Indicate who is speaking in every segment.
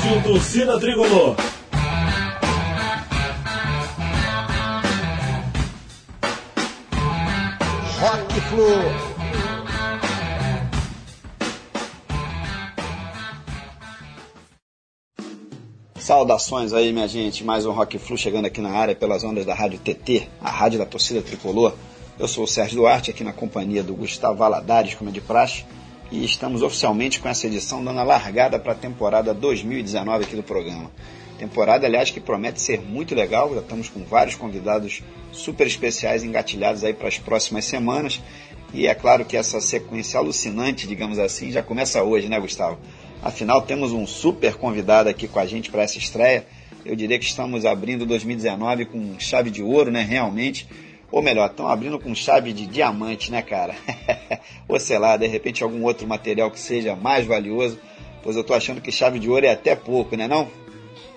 Speaker 1: Rádio Torcida Tricolor.
Speaker 2: Rock Flu.
Speaker 3: Saudações aí, minha gente. Mais um Rock Flu chegando aqui na área pelas ondas da Rádio TT, a rádio da torcida tricolor. Eu sou o Sérgio Duarte, aqui na companhia do Gustavo Valadares, como é de praxe, e estamos oficialmente com essa edição dando a largada para a temporada 2019 aqui do programa. Temporada, aliás, que promete ser muito legal. Já estamos com vários convidados super especiais engatilhados aí para as próximas semanas. E é claro que essa sequência alucinante, digamos assim, já começa hoje, né, Gustavo? Afinal, temos um super convidado aqui com a gente para essa estreia. Eu diria que estamos abrindo 2019 com chave de ouro, né? Realmente. Ou melhor, estão abrindo com chave de diamante, né, cara? Ou sei lá, de repente algum outro material que seja mais valioso. Pois eu tô achando que chave de ouro é até pouco, né não?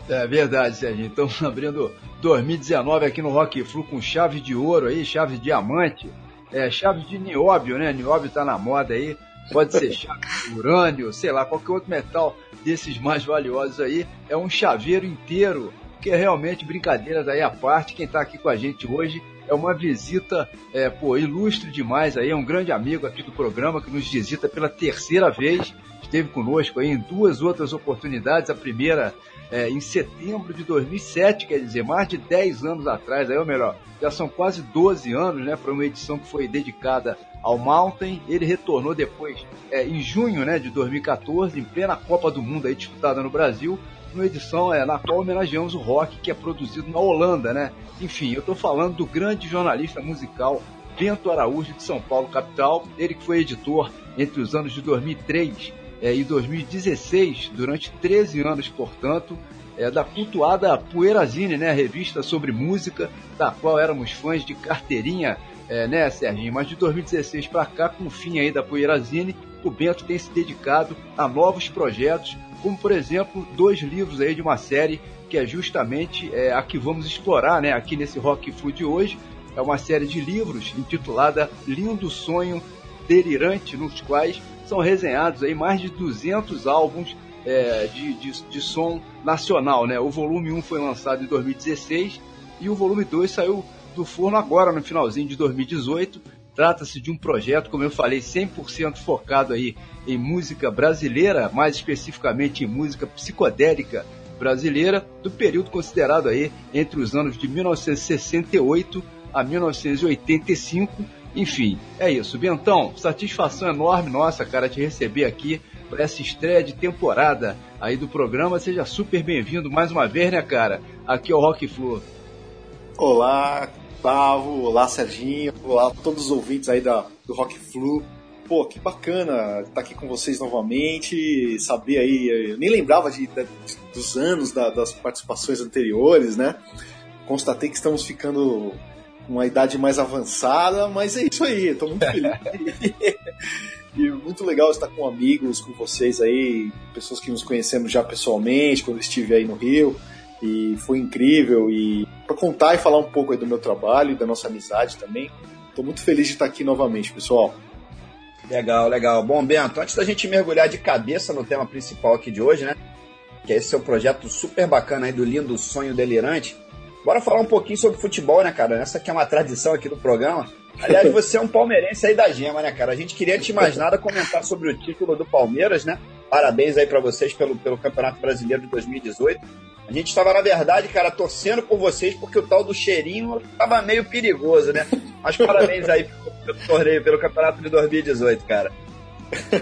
Speaker 4: É verdade, Serginho. Estamos abrindo 2019 aqui no Rock Flu com chave de ouro aí, chave de diamante. É, chave de nióbio, né? Nióbio tá na moda aí pode ser chave urânio, sei lá, qualquer outro metal desses mais valiosos aí, é um chaveiro inteiro, que é realmente brincadeira daí à parte. Quem está aqui com a gente hoje é uma visita, é, pô, ilustre demais aí, é um grande amigo aqui do programa que nos visita pela terceira vez, esteve conosco aí em duas outras oportunidades, a primeira é, em setembro de 2007, quer dizer, mais de 10 anos atrás, aí, ou melhor, já são quase 12 anos, né, para uma edição que foi dedicada ao Mountain. Ele retornou depois, é, em junho né, de 2014, em plena Copa do Mundo aí, disputada no Brasil, numa edição é, na qual homenageamos o rock que é produzido na Holanda, né? Enfim, eu estou falando do grande jornalista musical Bento Araújo de São Paulo, capital. Ele que foi editor entre os anos de 2003 é, e 2016, durante 13 anos, portanto, é, da cultuada Poeirazine, né? Revista sobre música, da qual éramos fãs de carteirinha é, né, Serginho? Mas de 2016 para cá, com o fim aí da Poeirazine, o Bento tem se dedicado a novos projetos, como por exemplo, dois livros aí de uma série que é justamente é, a que vamos explorar, né, aqui nesse Rock Food hoje. É uma série de livros intitulada Lindo Sonho Delirante, nos quais são resenhados aí mais de 200 álbuns é, de, de, de, som nacional, né? O volume 1 foi lançado em 2016 e o volume 2 saiu do forno agora, no finalzinho de 2018. Trata-se de um projeto, como eu falei, 100% focado aí em música brasileira, mais especificamente em música psicodélica brasileira, do período considerado aí entre os anos de 1968 a 1985. Enfim, é isso. Bentão, satisfação enorme nossa, cara, te receber aqui para essa estreia de temporada aí do programa. Seja super bem-vindo mais uma vez, né, cara? Aqui é o Rock Flu.
Speaker 5: Olá, Gustavo, olá Serginho, olá todos os ouvintes aí da, do Rock Flu. Pô, que bacana estar aqui com vocês novamente, saber aí, eu nem lembrava de, de dos anos da, das participações anteriores, né? Constatei que estamos ficando com uma idade mais avançada, mas é isso aí, estou muito feliz. e muito legal estar com amigos, com vocês aí, pessoas que nos conhecemos já pessoalmente, quando estive aí no Rio e foi incrível e para contar e falar um pouco do meu trabalho e da nossa amizade também. Estou muito feliz de estar aqui novamente, pessoal.
Speaker 3: Legal, legal. Bom, Bento, antes da gente mergulhar de cabeça no tema principal aqui de hoje, né? Que é esse seu projeto super bacana aí do lindo sonho delirante. Bora falar um pouquinho sobre futebol, né, cara? Essa aqui é uma tradição aqui do programa. Aliás, você é um palmeirense aí da gema, né, cara? A gente queria te mais nada comentar sobre o título do Palmeiras, né? Parabéns aí para vocês pelo, pelo Campeonato Brasileiro de 2018. A gente estava, na verdade, cara, torcendo por vocês porque o tal do cheirinho estava meio perigoso, né? Mas parabéns aí pelo torneio, pelo campeonato de 2018, cara.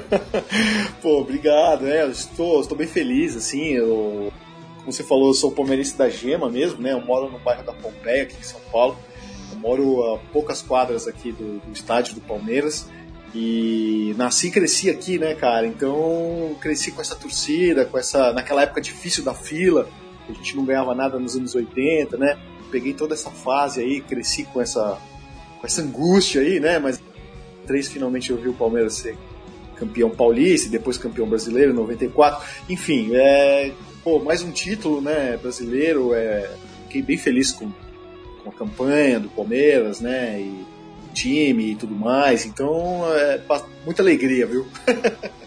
Speaker 5: Pô, obrigado, é, eu estou, estou bem feliz, assim, eu, como você falou, eu sou palmeirense da Gema mesmo, né, eu moro no bairro da Pompeia, aqui em São Paulo, eu moro a poucas quadras aqui do, do estádio do Palmeiras, e nasci e cresci aqui, né, cara, então cresci com essa torcida, com essa, naquela época difícil da fila, a gente não ganhava nada nos anos 80, né? Peguei toda essa fase aí, cresci com essa, com essa angústia aí, né? Mas três finalmente eu vi o Palmeiras ser campeão paulista depois campeão brasileiro em 94. Enfim, é, pô, mais um título, né, brasileiro. É, fiquei bem feliz com, com a campanha do Palmeiras, né? E time e tudo mais. Então, é, muita alegria, viu?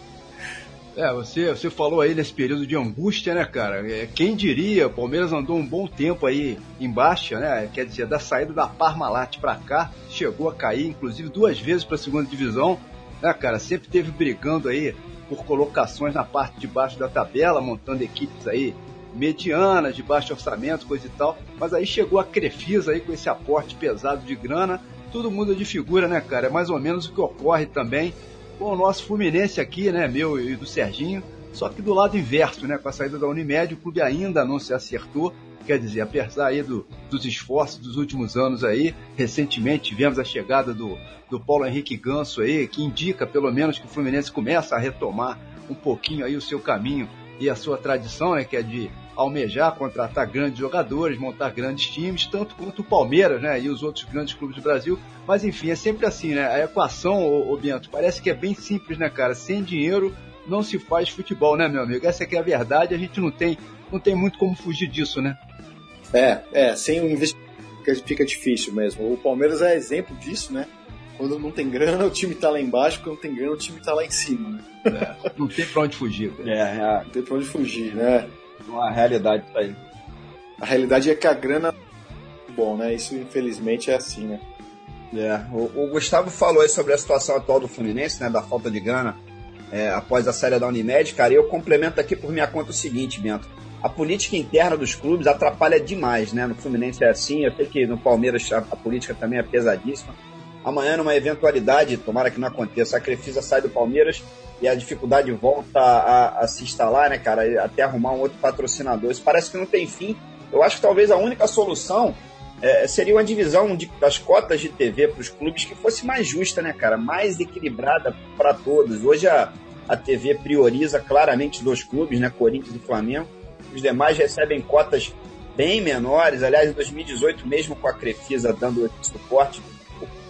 Speaker 4: É, você, você falou aí nesse período de angústia, né, cara? É, quem diria, o Palmeiras andou um bom tempo aí em baixa, né? Quer dizer, da saída da Parmalat para cá, chegou a cair, inclusive, duas vezes para a segunda divisão, né, cara? Sempre teve brigando aí por colocações na parte de baixo da tabela, montando equipes aí medianas, de baixo orçamento, coisa e tal. Mas aí chegou a Crefisa aí com esse aporte pesado de grana. Tudo muda de figura, né, cara? É mais ou menos o que ocorre também com o nosso Fluminense aqui, né, meu e do Serginho. Só que do lado inverso, né, com a saída da Unimed, o clube ainda não se acertou. Quer dizer, apesar aí do, dos esforços dos últimos anos aí, recentemente tivemos a chegada do, do Paulo Henrique Ganso aí, que indica pelo menos que o Fluminense começa a retomar um pouquinho aí o seu caminho e a sua tradição, né, que é de almejar contratar grandes jogadores, montar grandes times, tanto quanto o Palmeiras, né, e os outros grandes clubes do Brasil. Mas enfim, é sempre assim, né? A equação, ô, ô Bento, parece que é bem simples, né, cara? Sem dinheiro não se faz futebol, né, meu amigo? Essa aqui é a verdade, a gente não tem, não tem muito como fugir disso, né?
Speaker 5: É, é, sem o investimento fica difícil mesmo. O Palmeiras é exemplo disso, né? Quando não tem grana, o time tá lá embaixo, quando tem grana, o time tá lá em cima. Né?
Speaker 4: É, não tem pra onde fugir.
Speaker 5: Cara. É, é, não tem pra onde fugir, né?
Speaker 3: Uma realidade isso aí.
Speaker 5: A realidade é que a grana bom, né? Isso infelizmente é assim, né?
Speaker 3: É, o, o, Gustavo falou aí sobre a situação atual do Fluminense, né? Da falta de grana é, após a série da Unimed, cara. E eu complemento aqui por minha conta o seguinte, Bento. A política interna dos clubes atrapalha demais, né? No Fluminense é assim, eu sei que no Palmeiras a, a política também é pesadíssima. Amanhã, numa eventualidade, tomara que não aconteça, a Crefisa sai do Palmeiras e a dificuldade volta a, a, se instalar, né, cara? Até arrumar um outro patrocinador. Isso parece que não tem fim. Eu acho que talvez a única solução é, seria uma divisão de, das cotas de TV para os clubes que fosse mais justa, né, cara? Mais equilibrada para todos. Hoje a, a TV prioriza claramente dois clubes, né? Corinthians e Flamengo. Os demais recebem cotas bem menores. Aliás, em 2018, mesmo com a Crefisa dando suporte,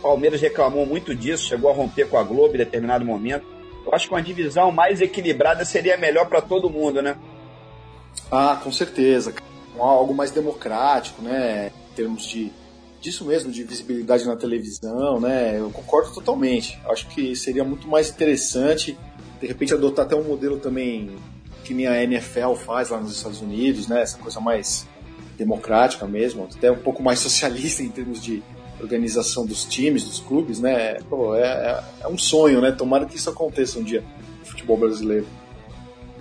Speaker 3: Palmeiras reclamou muito disso, chegou a romper com a Globo em determinado momento. Eu acho que uma divisão mais equilibrada seria melhor para todo mundo, né?
Speaker 5: Ah, com certeza. Algo mais democrático, né? Em termos de disso mesmo, de visibilidade na televisão, né? Eu concordo totalmente. Acho que seria muito mais interessante, de repente, adotar até um modelo também que nem a NFL faz lá nos Estados Unidos, né? Essa coisa mais democrática mesmo, até um pouco mais socialista em termos de organização dos times, dos clubes, né? Pô, é, é, é um sonho, né? Tomara que isso aconteça um dia no futebol brasileiro.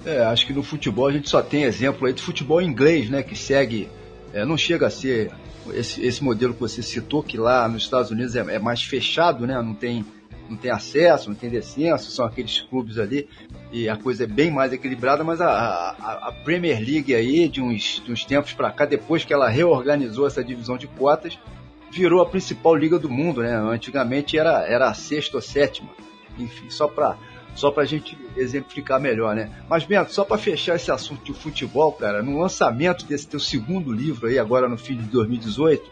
Speaker 4: É, acho que no futebol a gente só tem exemplo aí de futebol inglês, né? Que segue, é, não chega a ser esse, esse modelo que você citou, que lá nos Estados Unidos é, é mais fechado, né? Não tem, não tem acesso, não tem descenso, são aqueles clubes ali e a coisa é bem mais equilibrada, mas a, a, a Premier League aí, de uns, de uns tempos para cá, depois que ela reorganizou essa divisão de cotas, virou a principal liga do mundo, né? Antigamente era, era a sexta ou sétima. Enfim, só para só pra gente exemplificar melhor, né? Mas, Bento, só para fechar esse assunto de futebol, cara, no lançamento desse teu segundo livro aí, agora no fim de 2018,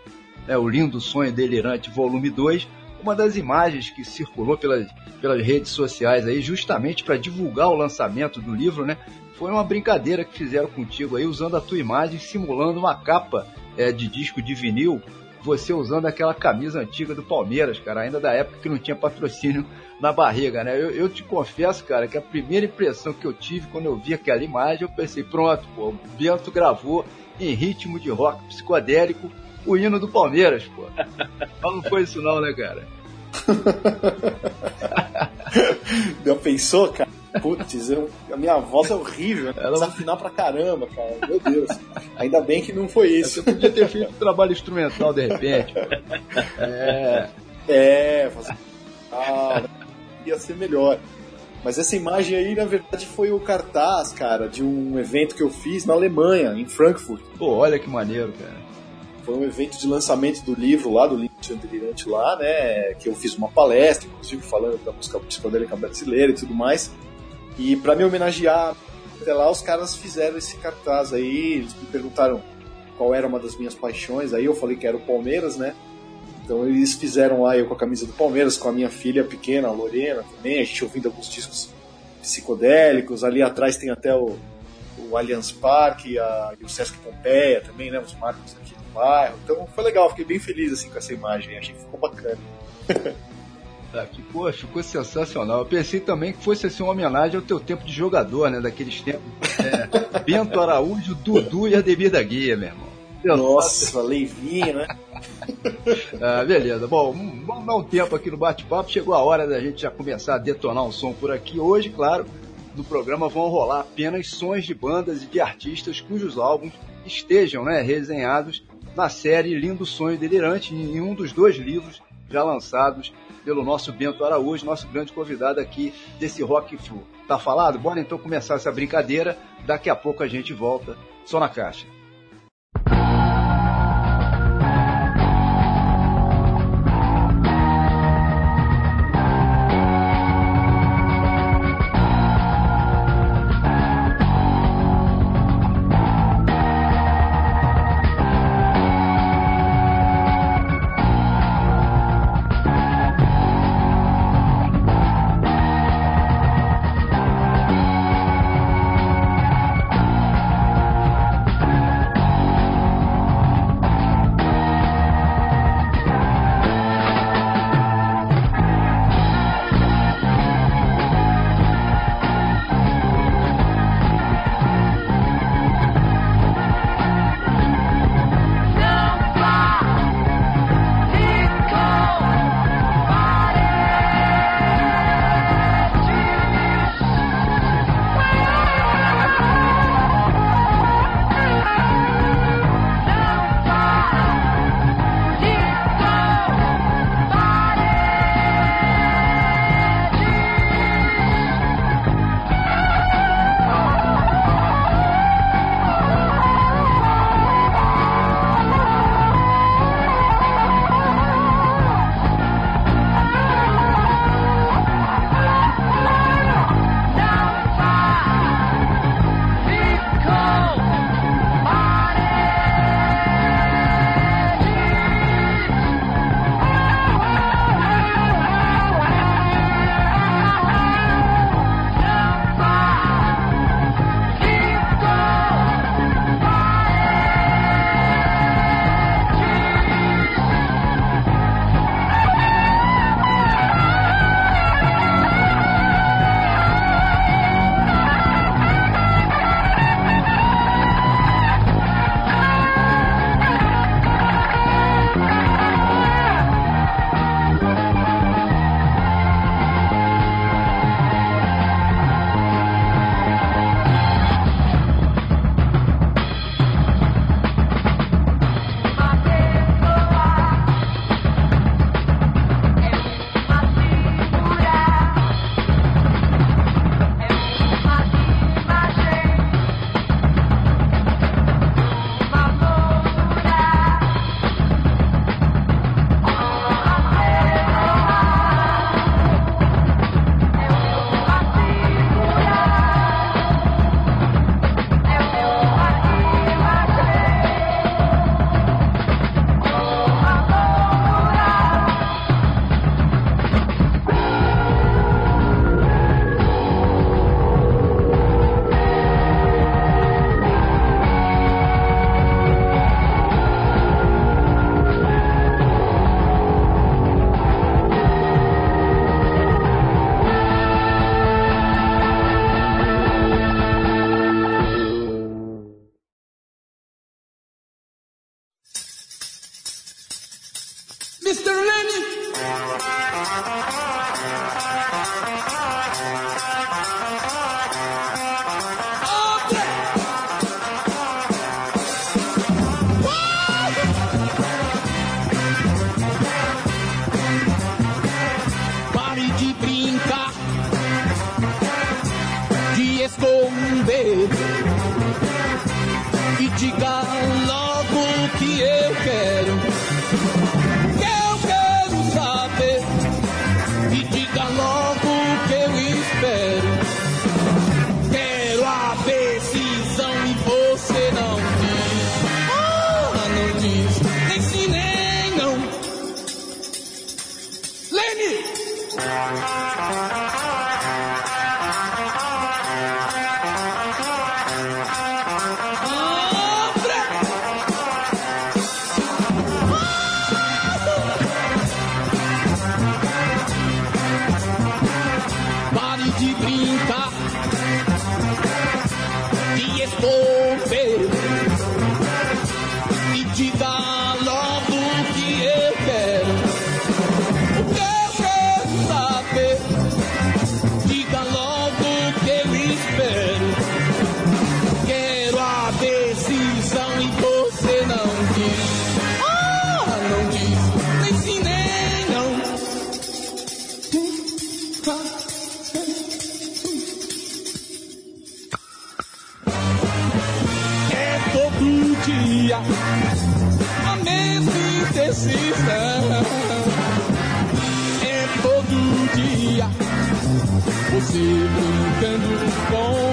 Speaker 4: né, O Lindo Sonho Delirante, volume 2, uma das imagens que circulou pelas, pelas redes sociais aí, justamente para divulgar o lançamento do livro, né? Foi uma brincadeira que fizeram contigo aí, usando a tua imagem, simulando uma capa é, de disco de vinil você usando aquela camisa antiga do Palmeiras, cara, ainda da época que não tinha patrocínio na barriga, né? Eu, eu te confesso, cara, que a primeira impressão que eu tive quando eu vi aquela imagem, eu pensei, pronto, pô, o Bento gravou em ritmo de rock psicodélico o hino do Palmeiras, pô. Mas não foi isso não, né, cara?
Speaker 5: Já pensou, cara? Putz, eu, a minha voz é horrível. Ela... Desafinar pra caramba, cara. Meu Deus. Ainda bem que não foi isso.
Speaker 4: Você podia ter feito um trabalho instrumental de repente.
Speaker 5: É. É, fazer. Ah, ia ser melhor. Mas essa imagem aí, na verdade, foi o cartaz, cara, de um evento que eu fiz na Alemanha, em Frankfurt.
Speaker 4: Pô, olha que maneiro, cara.
Speaker 5: Foi um evento de lançamento do livro lá, do livro Delirante lá, né? Que eu fiz uma palestra, inclusive falando da música psicodélica brasileira e tudo mais. E para me homenagear até lá, os caras fizeram esse cartaz aí, eles me perguntaram qual era uma das minhas paixões, aí eu falei que era o Palmeiras, né? Então eles fizeram lá eu com a camisa do Palmeiras, com a minha filha pequena, a Lorena também, a gente ouvindo alguns discos psicodélicos, ali atrás tem até o, o Allianz Parque e o Sesc Pompeia também, né? Os marcos aqui do bairro. Então foi legal, fiquei bem feliz assim com essa imagem, achei que ficou bacana.
Speaker 4: Ah, que, poxa, ficou sensacional. Eu pensei também que fosse assim, uma homenagem ao teu tempo de jogador, né? Daqueles tempos. É, Bento Araújo, Dudu e Ademir da Guia, meu irmão.
Speaker 5: Nossa, Leivinho, né?
Speaker 4: ah, beleza. Bom, vamos dar um tempo aqui no bate-papo. Chegou a hora da gente já começar a detonar um som por aqui. Hoje, claro, no programa vão rolar apenas sons de bandas e de artistas cujos álbuns estejam né, resenhados na série Lindo Sonho Delirante, em um dos dois livros já lançados pelo nosso Bento Araújo, nosso grande convidado aqui desse Rock Flu. Tá falado? Bora então começar essa brincadeira. Daqui a pouco a gente volta. Só na caixa.
Speaker 1: dia a
Speaker 6: mesma decisão. É todo dia você brincando com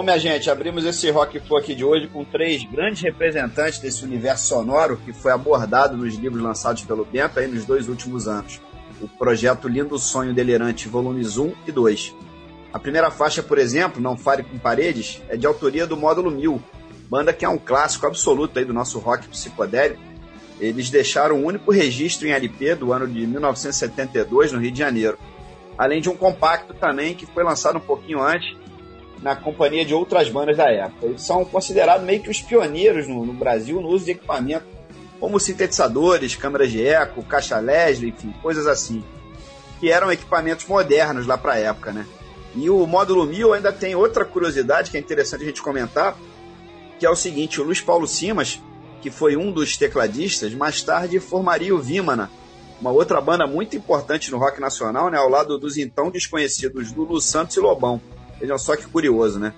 Speaker 3: Bom, minha gente, abrimos esse Rock Folk de hoje com três grandes representantes desse universo sonoro que foi abordado nos livros lançados pelo Bento aí nos dois últimos anos. O projeto Lindo Sonho Delirante, volumes 1 e 2. A primeira faixa, por exemplo, Não Fale com Paredes, é de autoria do Módulo 1000, banda que é um clássico absoluto aí do nosso rock psicodélico. Eles deixaram o um único registro em LP do ano de 1972 no Rio de Janeiro. Além de um compacto também que foi lançado um pouquinho antes na companhia de outras bandas da época. Eles são considerados meio que os pioneiros no, no Brasil no uso de equipamento como sintetizadores, câmeras de eco, caixa Leslie, enfim, coisas assim, que eram equipamentos modernos lá para a época, né? E o módulo 1000 ainda tem outra curiosidade que é interessante a gente comentar, que é o seguinte, o Luiz Paulo Simas, que foi um dos tecladistas, mais tarde formaria o Vimana, uma outra banda muito importante no rock nacional, né, ao lado dos então desconhecidos Lulu Santos e Lobão. Vejam só que curioso, né?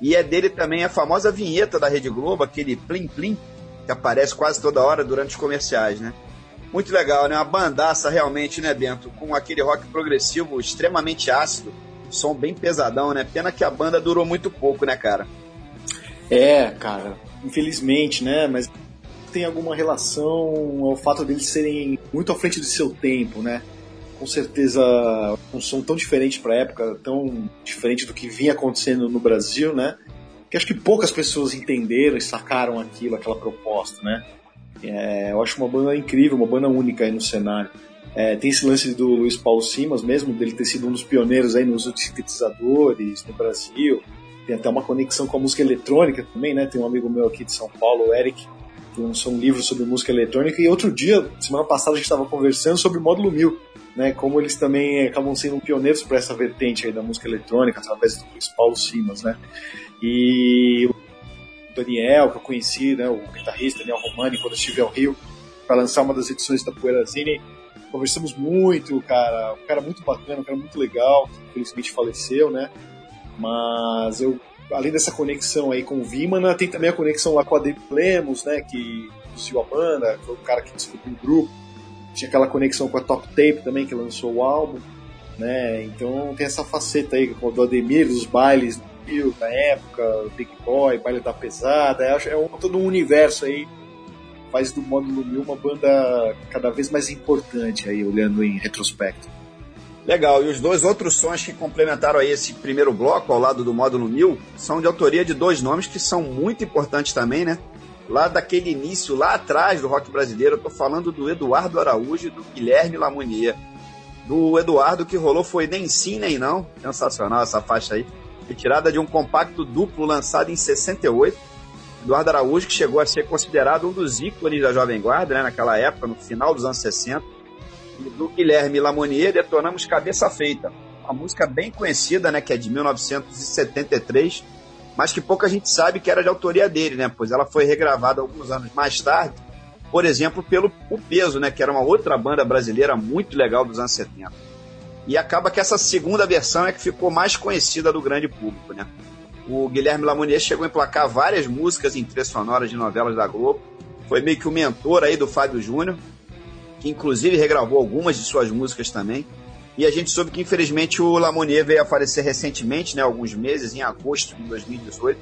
Speaker 3: E é dele também a famosa vinheta da Rede Globo, aquele plim plim, que aparece quase toda hora durante os comerciais, né? Muito legal, né? Uma bandaça realmente, né, Bento? Com aquele rock progressivo extremamente ácido, som bem pesadão, né? Pena que a banda durou muito pouco, né, cara?
Speaker 5: É, cara, infelizmente, né? Mas tem alguma relação ao fato deles serem muito à frente do seu tempo, né? Com certeza um som tão diferente para a época, tão diferente do que vinha acontecendo no Brasil, né? Que acho que poucas pessoas entenderam e sacaram aquilo, aquela proposta, né? É, eu acho uma banda incrível, uma banda única aí no cenário. É, tem esse lance do Luiz Paulo Simas mesmo, dele ter sido um dos pioneiros aí nos sintetizadores no Brasil. Tem até uma conexão com a música eletrônica também, né? Tem um amigo meu aqui de São Paulo, o Eric, que lançou um livro sobre música eletrônica. E outro dia, semana passada, a gente estava conversando sobre o módulo 1000, né? Como eles também acabam sendo pioneiros para essa vertente aí da música eletrônica, através do Luiz Paulo Simas, né? E Daniel, que eu conheci, né, o guitarrista Daniel Romani, quando eu estive ao Rio para lançar uma das edições da Poeirazine. Conversamos muito, cara, um cara muito bacana, um cara muito legal, que infelizmente faleceu, né? Mas eu, além dessa conexão aí com o Vimana, tem também a conexão lá com a Dave Lemos, né, que produziu a banda, foi o cara que descobriu o grupo. Tinha aquela conexão com a Top Tape também, que lançou o álbum, né? Então tem essa faceta aí com o Ademir, dos bailes Bill na época, Big Boy, Baile da Pesada, é, é um, todo um universo aí faz do Módulo 1000 uma banda cada vez mais importante aí, olhando em retrospecto.
Speaker 3: Legal, e os dois outros sons que complementaram aí esse primeiro bloco ao lado do Módulo 1000 são de autoria de dois nomes que são muito importantes também, né? Lá daquele início, lá atrás do rock brasileiro, eu tô falando do Eduardo Araújo e do Guilherme Lamounier. Do Eduardo que rolou foi Nem Sim Nem Não, sensacional essa faixa aí retirada de um compacto duplo lançado em 68. Eduardo Araújo, que chegou a ser considerado um dos ícones da Jovem Guarda, né, naquela época, no final dos anos 60. E do Guilherme Lamonier, detonamos Cabeça Feita, uma música bem conhecida, né, que é de 1973, mas que pouca gente sabe que era de autoria dele, né, pois ela foi regravada alguns anos mais tarde, por exemplo, pelo O Peso, né, que era uma outra banda brasileira muito legal dos anos 70. E acaba que essa segunda versão é que ficou mais conhecida do grande público, né? O Guilherme Lamounier chegou a emplacar várias músicas em trilhas sonoras de novelas da Globo. Foi meio que o mentor aí do Fábio Júnior, que inclusive regravou algumas de suas músicas também. E a gente soube que infelizmente o Lamounier veio a falecer recentemente, né, alguns meses, em agosto de 2018.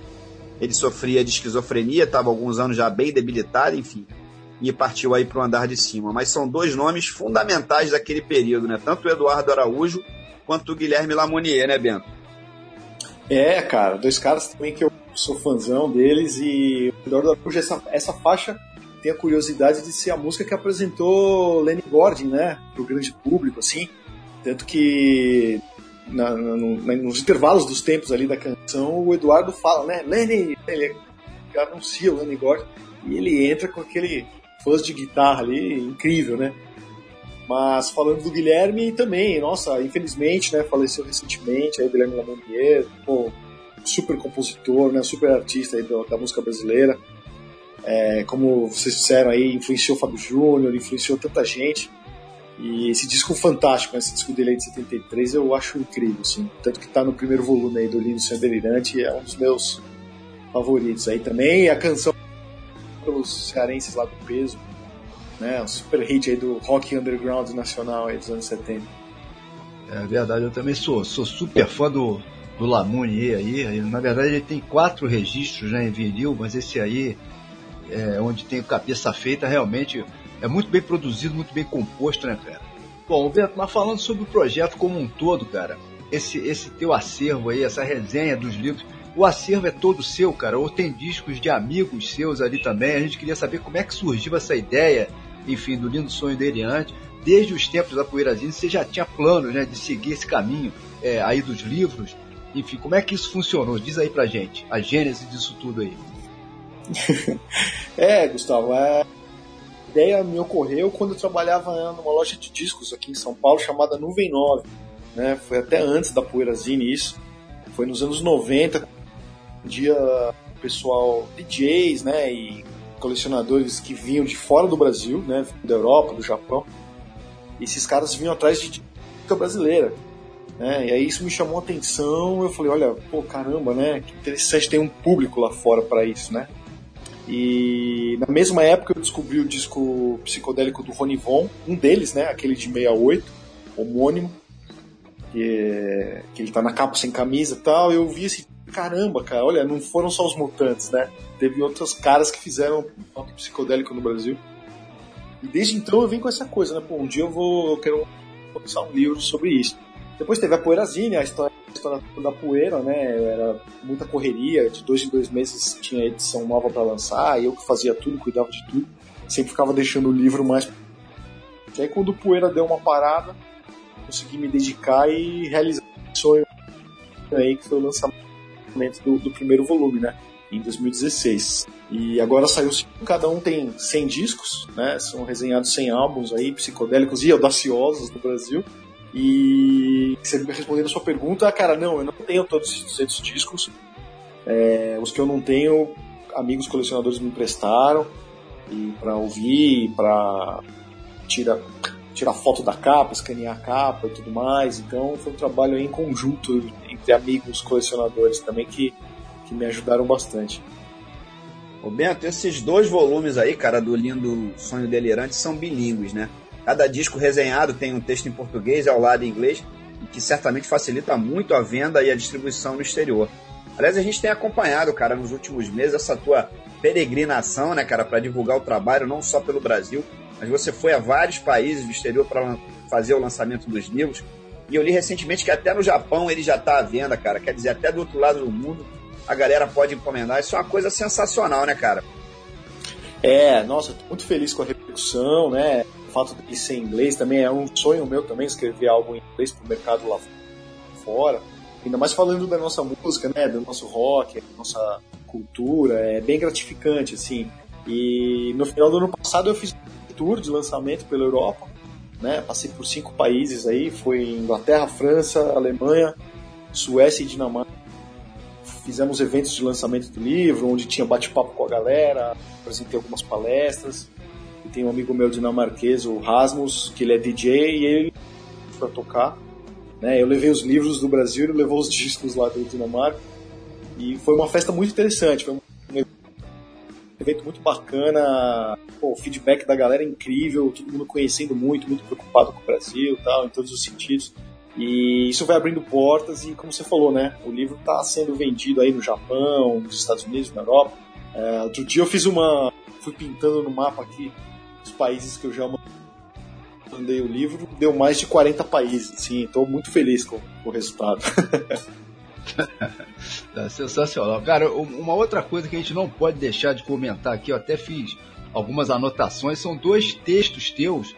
Speaker 3: Ele sofria de esquizofrenia, estava alguns anos já bem debilitado, enfim e partiu aí para o andar de cima. Mas são dois nomes fundamentais daquele período, né? Tanto o Eduardo Araújo quanto o Guilherme Lamounier, né, Bento?
Speaker 5: É, cara, dois caras também que eu sou fãzão deles e o Eduardo Araújo, essa, essa faixa tem a curiosidade de ser a música que apresentou Lenny Gordon, né, pro grande público, assim, tanto que na, na, nos intervalos dos tempos ali da canção, o Eduardo fala, né, Lenny, ele anuncia o Lenny Gordon, e ele entra com aquele fãs de guitarra ali, incrível, né? Mas falando do Guilherme também, nossa, infelizmente, né, faleceu recentemente, aí o Guilherme Lamondier, pô, super compositor, né, super artista aí da, da música brasileira. É, como vocês disseram aí, influenciou o Fábio Júnior, influenciou tanta gente. E esse disco fantástico, esse disco dele aí de 73, eu acho incrível, assim. Tanto que tá no primeiro volume aí do Lindo Senhor Delirante, é um dos meus favoritos aí também. A canção pelos cearenses lá do peso, né? Um super hit aí do rock underground nacional aí dos anos 70.
Speaker 4: É verdade, eu também sou, sou super fã do, do Lamune aí. Na verdade, ele tem quatro registros né, em vinil, mas esse aí, é, onde tem cabeça feita, realmente é muito bem produzido, muito bem composto, né, cara? Bom, Beto, mas falando sobre o projeto como um todo, cara, esse, esse teu acervo aí, essa resenha dos livros, o acervo é todo seu, cara, ou tem discos de amigos seus ali também. A gente queria saber como é que surgiu essa ideia enfim, do lindo sonho dele antes. Desde os tempos da Poeirazine, você já tinha planos né, de seguir esse caminho é, aí dos livros. Enfim, como é que isso funcionou? Diz aí pra gente, a gênese disso tudo aí.
Speaker 5: é, Gustavo, é... ideia me ocorreu quando eu trabalhava numa loja de discos aqui em São Paulo chamada Nuvem 9. Né? Foi até antes da Poeirazine isso. Foi nos anos 90, um dia pessoal, DJs né, e colecionadores que vinham de fora do Brasil, né, da Europa, do Japão, e esses caras vinham atrás de dica brasileira. Né? E aí isso me chamou a atenção. Eu falei, olha, pô, caramba, né? Que interessante, tem um público lá fora para isso, né? E na mesma época eu descobri o disco psicodélico do Ronivon, um deles, né? Aquele de 68, homônimo, que, é, que ele tá na capa sem camisa e tal. Eu vi esse caramba, cara, olha, não foram só os mutantes, né? Teve outros caras que fizeram rock psicodélico no Brasil. E desde então eu vim com essa coisa, né? Pô, um dia eu vou, eu quero começar um livro sobre isso. Depois teve a Poeirazine, a história, a história da poeira, né? Era muita correria, de dois em dois meses tinha edição nova para lançar, eu que fazia tudo, cuidava de tudo. Sempre ficava deixando o livro mais. E aí quando o Poeira deu uma parada, consegui me dedicar e realizar o sonho aí, que foi o lançamento do, do primeiro volume, né? Em 2016. E agora saiu cada um tem 100 discos, né? São resenhados 100 álbuns aí, psicodélicos e audaciosos do Brasil. E você respondendo a sua pergunta, cara, não, eu não tenho todos esses 200 discos. É, os que eu não tenho, amigos colecionadores me emprestaram e para ouvir, para tirar tirar foto da capa, escanear a capa e tudo mais. Então foi um trabalho em conjunto entre amigos colecionadores também que, que me ajudaram bastante.
Speaker 3: Ô Bento, esses dois volumes aí, cara, do lindo Sonho Delirante, são bilíngues, né? Cada disco resenhado tem um texto em português ao lado em inglês, que certamente facilita muito a venda e a distribuição no exterior. Aliás, a gente tem acompanhado, cara, nos últimos meses essa tua peregrinação, né, cara, para divulgar o trabalho não só pelo Brasil, mas você foi a vários países do exterior para fazer o lançamento dos livros. E eu li recentemente que até no Japão ele já está à venda, cara. Quer dizer, até do outro lado do mundo a galera pode encomendar. Isso é uma coisa sensacional, né, cara?
Speaker 5: É, nossa, tô muito feliz com a repercussão, né? Fato de ser inglês também é um sonho meu também escrever algo em inglês para o mercado lá fora. Ainda mais falando da nossa música, né, do nosso rock, da nossa cultura, é bem gratificante assim. E no final do ano passado eu fiz um tour de lançamento pela Europa, né? Passei por cinco países aí, foi Inglaterra, França, Alemanha, Suécia e Dinamarca. Fizemos eventos de lançamento do livro, onde tinha bate-papo com a galera, apresentei algumas palestras tem um amigo meu dinamarquês, o Rasmus, que ele é DJ e ele para tocar. Né? Eu levei os livros do Brasil, ele levou os discos lá do Dinamarca. E foi uma festa muito interessante, foi um evento muito bacana, Pô, o feedback da galera é incrível, todo mundo conhecendo muito, muito preocupado com o Brasil, tal, em todos os sentidos. E isso vai abrindo portas e, como você falou, né, o livro está sendo vendido aí no Japão, nos Estados Unidos, na Europa. É, outro dia eu fiz uma, fui pintando no mapa aqui os países que eu já mandei o livro, deu mais de 40 países. Sim, estou muito feliz com, com o resultado.
Speaker 4: é sensacional. Cara, uma outra coisa que a gente não pode deixar de comentar aqui, eu até fiz algumas anotações, são dois textos teus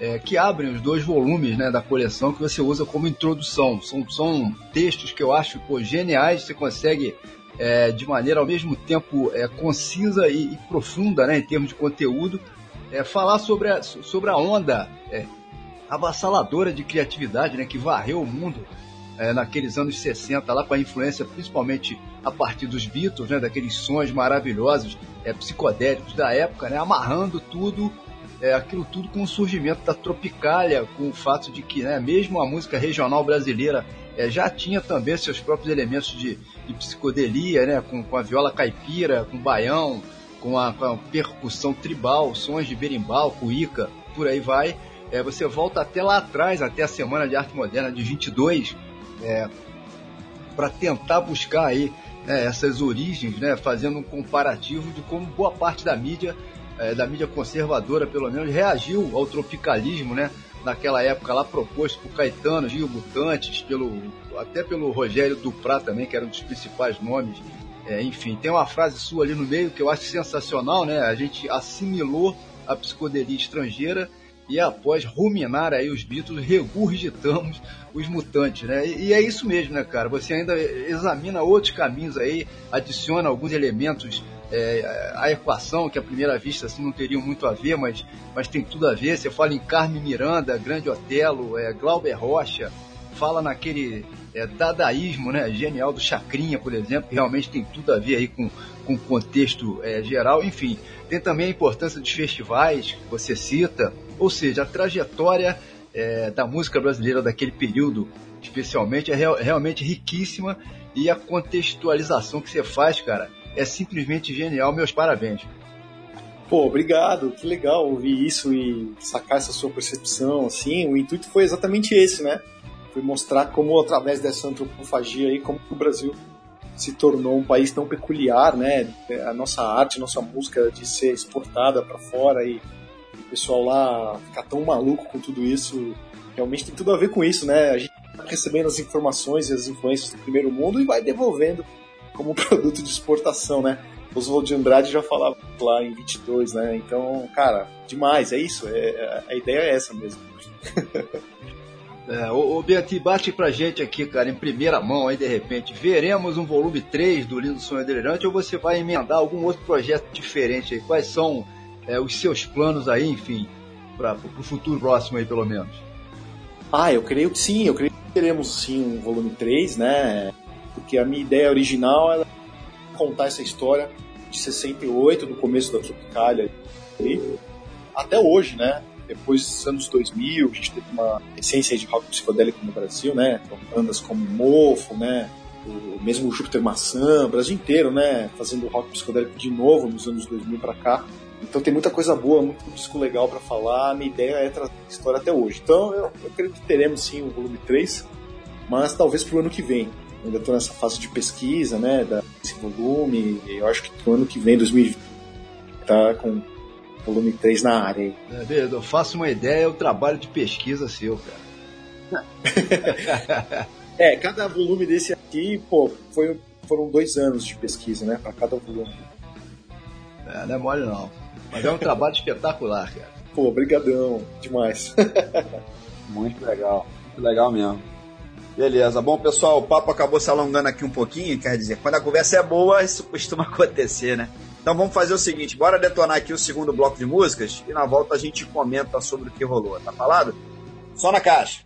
Speaker 4: é, que abrem os dois volumes né, da coleção que você usa como introdução. São, são textos que eu acho pô, geniais, você consegue é, de maneira ao mesmo tempo é, concisa e, e, profunda né, em termos de conteúdo, é, falar sobre a, sobre a onda é, avassaladora de criatividade né, que varreu o mundo é, naqueles anos 60, lá com a influência principalmente a partir dos Beatles, né, daqueles sons maravilhosos, é, psicodélicos da época, né, amarrando tudo, é, aquilo tudo com o surgimento da Tropicália, com o fato de que né, mesmo a música regional brasileira é, já tinha também seus próprios elementos de, de psicodelia, né, com, com a viola caipira, com o baião, com a, com a percussão tribal, sons de berimbau, cuíca, por aí vai. É, você volta até lá atrás, até a Semana de Arte Moderna de 22, é, para tentar buscar aí né, essas origens, né, fazendo um comparativo de como boa parte da mídia, é, da mídia conservadora pelo menos, reagiu ao tropicalismo, né, naquela época lá proposto por Caetano, Gil Mutantes, pelo, até pelo Rogério Duprá também, que era um dos principais nomes é, enfim, tem uma frase sua ali no meio que eu acho sensacional, né? A gente assimilou a psicodelia estrangeira e após ruminar aí os Beatles, regurgitamos os mutantes, né? E, e, é isso mesmo, né, cara? Você ainda examina outros caminhos aí, adiciona alguns elementos é, à equação que à primeira vista assim, não teriam muito a ver, mas, mas tem tudo a ver. Você fala em Carme Miranda, Grande Otelo, é, Glauber Rocha, fala naquele é, dadaísmo né, genial do Chacrinha, por exemplo, que realmente tem tudo a ver aí com, com o contexto é, geral. Enfim, tem também a importância dos festivais, que você cita, ou seja, a trajetória é, da música brasileira daquele período, especialmente, é real, realmente riquíssima e a contextualização que você faz, cara, é simplesmente genial. Meus parabéns.
Speaker 5: Pô, obrigado, que legal ouvir isso e sacar essa sua percepção, assim, o intuito foi exatamente esse, né? Foi mostrar como, através dessa antropofagia aí, como o Brasil se tornou um país tão peculiar, né? A nossa arte, a nossa música de ser exportada para fora e o pessoal lá ficar tão maluco com tudo isso, realmente tem tudo a ver com isso, né? A gente tá recebendo as informações e as influências do primeiro mundo e vai devolvendo como produto de exportação, né? Oswald de Andrade já falava lá em 22, né? Então, cara, demais, é isso. É, a ideia é essa mesmo.
Speaker 4: É, o, o Beati, bate pra gente aqui, cara, em primeira mão aí de repente. Veremos um volume 3 do Lindo Sonho Delirante ou você vai emendar algum outro projeto diferente aí? Quais são é, os seus planos aí, enfim, para o futuro próximo aí, pelo menos?
Speaker 5: Ah, eu creio que sim, eu creio que teremos sim um volume 3, né? Porque a minha ideia original era contar essa história de 68, do começo da Tropicália, até hoje, né? Depois dos anos 2000, a gente teve uma essência de rock psicodélico no Brasil, né? Com bandas como Mofo, né? O mesmo Júpiter Maçã, o Brasil inteiro, né? Fazendo rock psicodélico de novo nos anos 2000 para cá. Então tem muita coisa boa, muito disco legal para falar. A minha ideia é trazer a história até hoje. Então eu, eu creio que teremos sim o volume 3, mas talvez pro ano que vem. Ainda estou nessa fase de pesquisa, né, desse volume. eu acho que pro ano que vem, 2020, tá com volume 3 na área.
Speaker 4: É, eu faço uma ideia, é o trabalho de pesquisa seu,
Speaker 5: cara. é, cada volume desse aqui, pô, foi, foram dois anos de pesquisa, né, para cada volume.
Speaker 4: É, não é mole não. Mas é um trabalho espetacular, cara.
Speaker 5: Pô, brigadão, demais.
Speaker 3: muito legal, muito legal mesmo. Beleza, bom pessoal, o papo acabou se alongando aqui um pouquinho, quer dizer, quando a conversa é boa, isso costuma acontecer, né? Então vamos fazer o seguinte, bora detonar aqui o segundo bloco de músicas e na volta a gente comenta sobre o que rolou, tá falado? Só na caixa.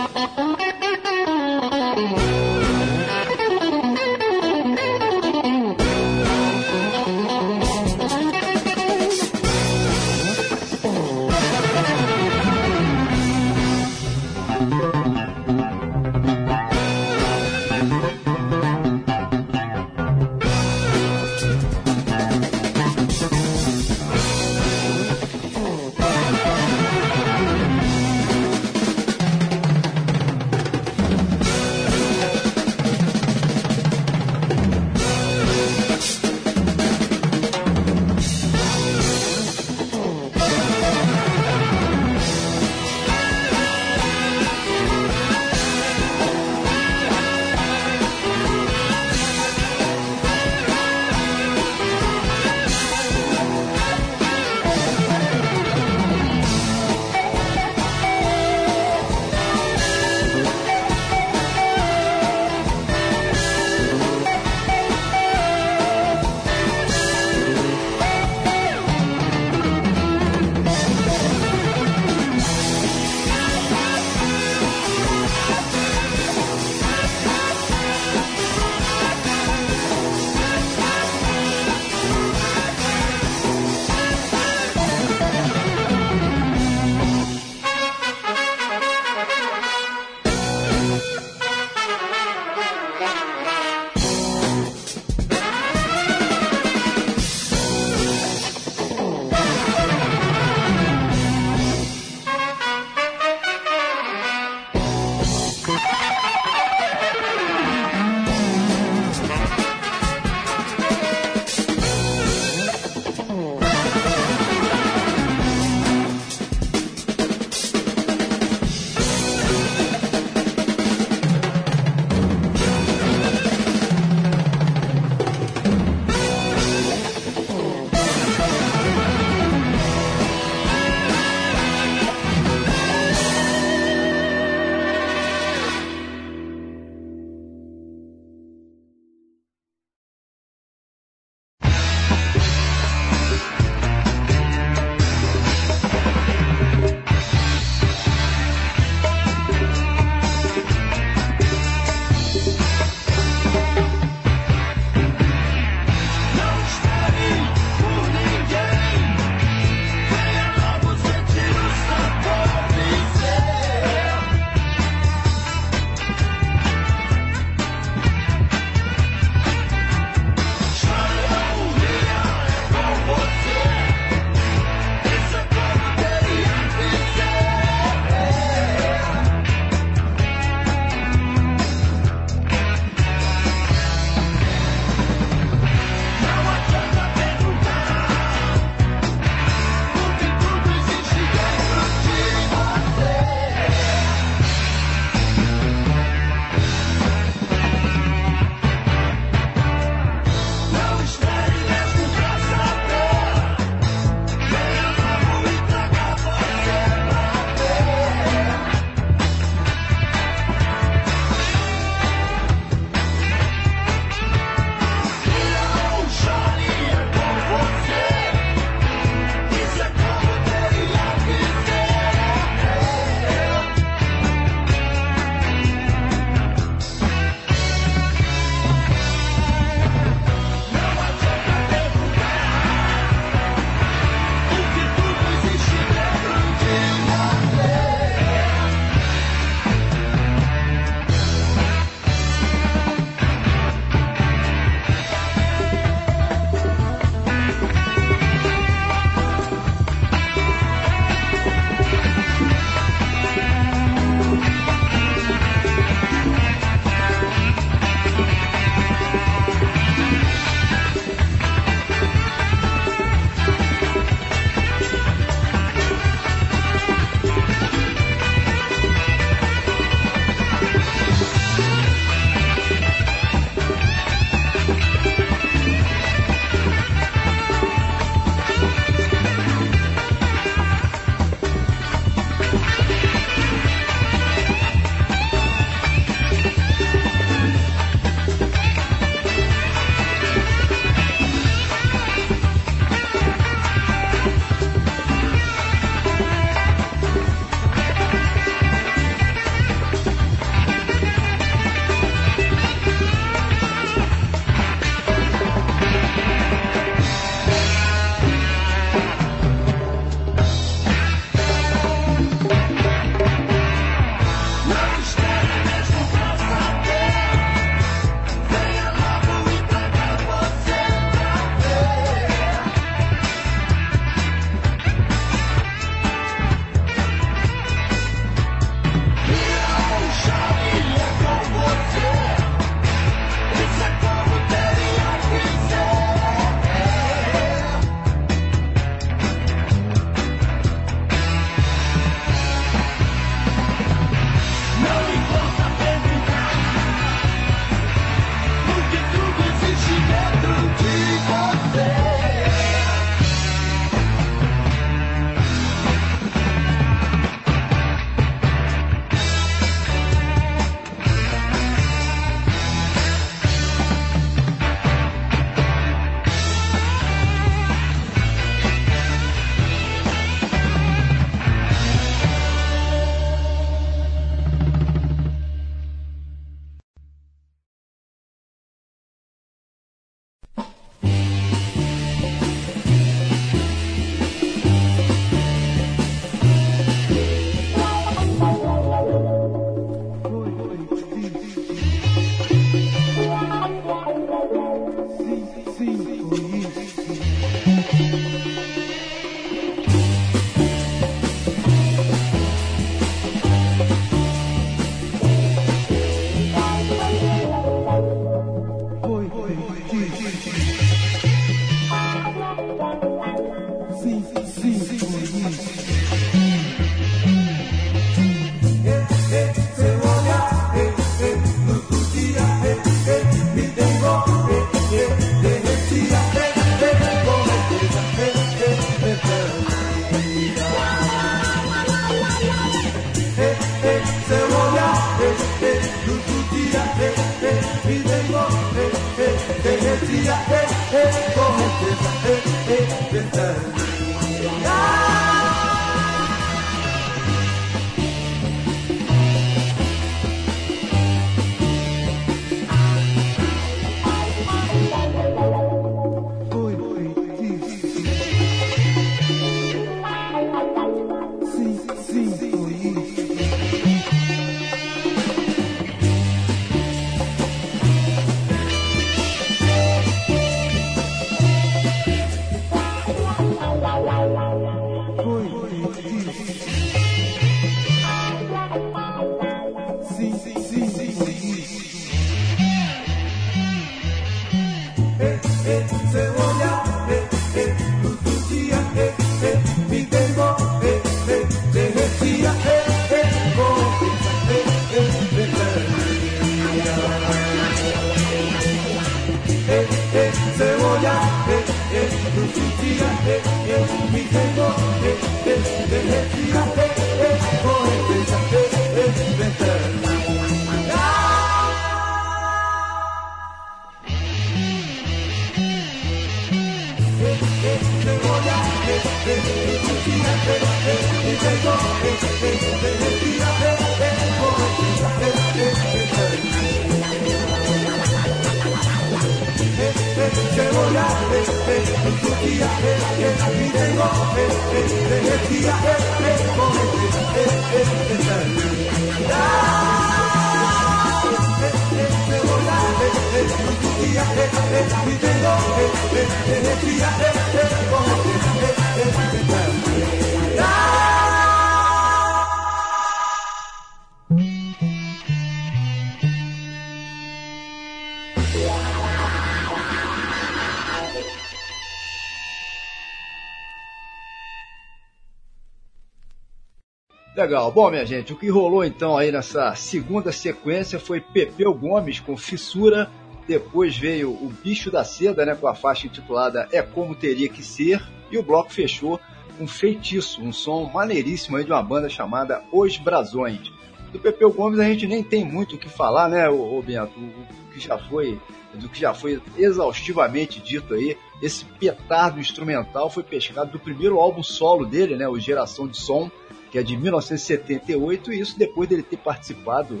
Speaker 4: Legal. Bom, minha gente, o que rolou então aí nessa segunda sequência foi Pepeu Gomes com Fissura, depois veio o Bicho da Seda, né, com a faixa intitulada É Como Teria Que Ser, e o bloco fechou com Feitiço, um som maneiríssimo aí de uma banda chamada Os Brasões. Do Pepeu Gomes a gente nem tem muito o que falar, né, o, Bento, o, que já foi do que já foi exaustivamente dito aí, esse petardo instrumental foi pescado do primeiro álbum solo dele, né, o Geração de Som, que é de 1978, e isso depois dele ter participado,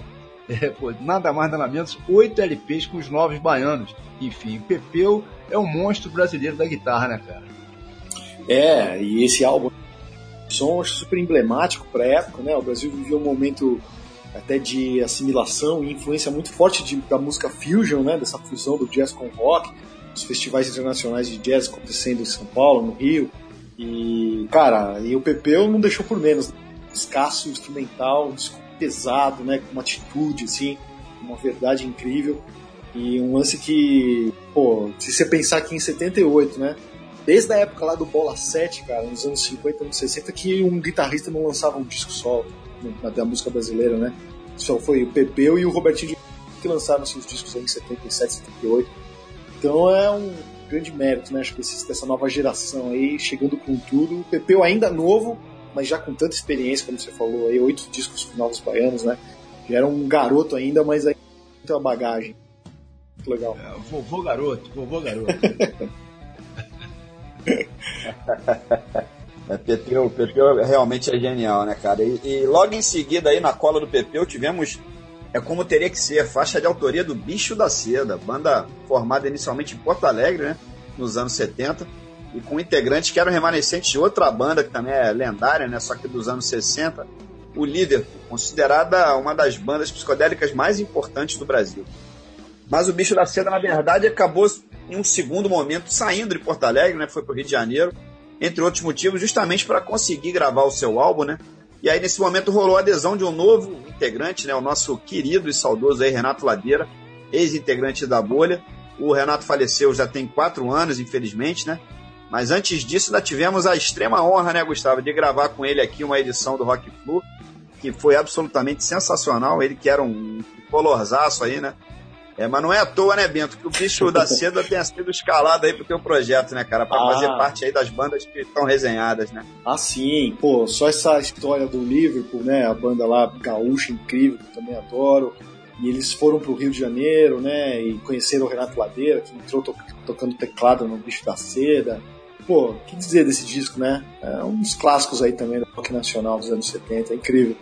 Speaker 4: é, pô, nada mais nada menos, oito LPs com os novos baianos. Enfim, o Pepeu é um monstro brasileiro da guitarra, né, cara?
Speaker 5: É, e esse álbum som super emblemático para a época, né? O Brasil vivia um momento até de assimilação e influência muito forte de, da música fusion, né? Dessa fusão do jazz com rock, os festivais internacionais de jazz acontecendo em São Paulo, no Rio, e, cara, e o Pepeu não deixou por menos. Escasso instrumental, um disco pesado, né? Com uma atitude, assim, uma verdade incrível. E um lance que, pô, se você pensar que em 78, né? Desde a época lá do Bola 7, cara, nos anos 50, anos 60, que um guitarrista não lançava um disco solo da música brasileira, né? Só foi o Pepeu e o Robertinho que lançaram seus discos aí em 77, 78. Então é um, grande mérito, né? Acho que essa nova geração aí, chegando com tudo. O Pepeu ainda novo, mas já com tanta experiência, como você falou aí, oito discos com novos baianos, né? Já era um garoto ainda, mas aí tem uma bagagem. Muito legal.
Speaker 4: É, vovô garoto, vovô garoto.
Speaker 3: É, Pepeu, Pepeu realmente é genial, né, cara? E, e, logo em seguida, aí na cola do Pepeu, tivemos é como teria que ser, faixa de autoria do Bicho da Seda, banda formada inicialmente em Porto Alegre, né, nos anos 70, e com integrantes que eram remanescentes de outra banda que também é lendária, né, só que dos anos 60, o Liverpool, considerada uma das bandas psicodélicas mais importantes do Brasil. Mas o Bicho da Seda, na verdade, acabou em um segundo momento saindo de Porto Alegre, né, foi para o Rio de Janeiro, entre outros motivos, justamente para conseguir gravar o seu álbum, né, e aí, nesse momento, rolou a adesão de um novo integrante, né? O nosso querido e saudoso aí, Renato Ladeira, ex-integrante da Bolha. O Renato faleceu já tem quatro anos, infelizmente, né? Mas antes disso, ainda tivemos a extrema honra, né, Gustavo, de gravar com ele aqui uma edição do Rock Flu, que foi absolutamente sensacional. Ele que era um colorzaço aí, né? É, mas não é à toa, né, Bento, que o bicho da seda tenha sido escalado aí pro teu projeto, né, cara? Pra ah. fazer parte aí das bandas que estão resenhadas, né?
Speaker 5: Ah, sim. Pô, só essa história do Liverpool, né? A banda lá gaúcha incrível, que eu também adoro. E eles foram pro Rio de Janeiro, né? E conheceram o Renato Ladeira, que entrou to tocando teclado no Bicho da Seda. Pô, que dizer desse disco, né? É um dos clássicos aí também do rock nacional dos anos 70, é incrível.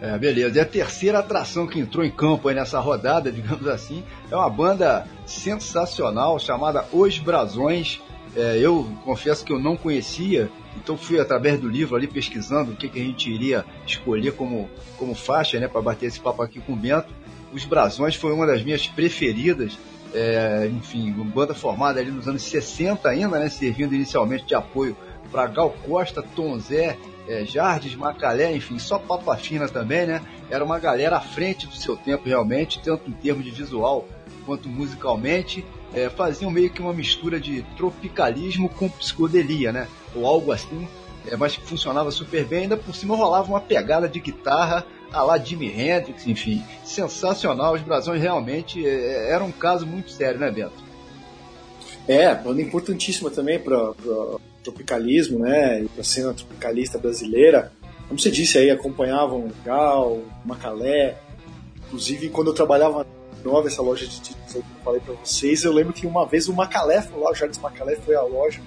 Speaker 4: É, beleza. E a terceira atração que entrou em campo nessa rodada, digamos assim, é uma banda sensacional chamada Os Brasões. É, eu confesso que eu não conhecia, então fui através do livro ali pesquisando o que, que a gente iria escolher como, como faixa, né, para bater esse papo aqui com o Bento. Os Brasões foi uma das minhas preferidas. É, enfim, banda formada ali nos anos 60 ainda, né, servindo inicialmente de apoio para Gal Costa, Tom Zé, é, Jardes, Macalé, enfim, só papa fina também, né? Era uma galera à frente do seu tempo realmente, tanto em termos de visual quanto musicalmente. É, faziam meio que uma mistura de tropicalismo com psicodelia, né? Ou algo assim, é, mas que funcionava super bem. Ainda por cima rolava uma pegada de guitarra a lá Jimi Hendrix, enfim, sensacional. Os Brasões realmente é, era um caso muito sério, né, Bento?
Speaker 5: É, banda importantíssima também para tropicalismo, né? E para a cena tropicalista brasileira. Como você disse aí, acompanhavam Gal, Macalé. Inclusive, quando eu trabalhava nova essa loja de títulos que eu falei para vocês, eu lembro que uma vez o Macalé foi lá, o Jardim Macalé foi à loja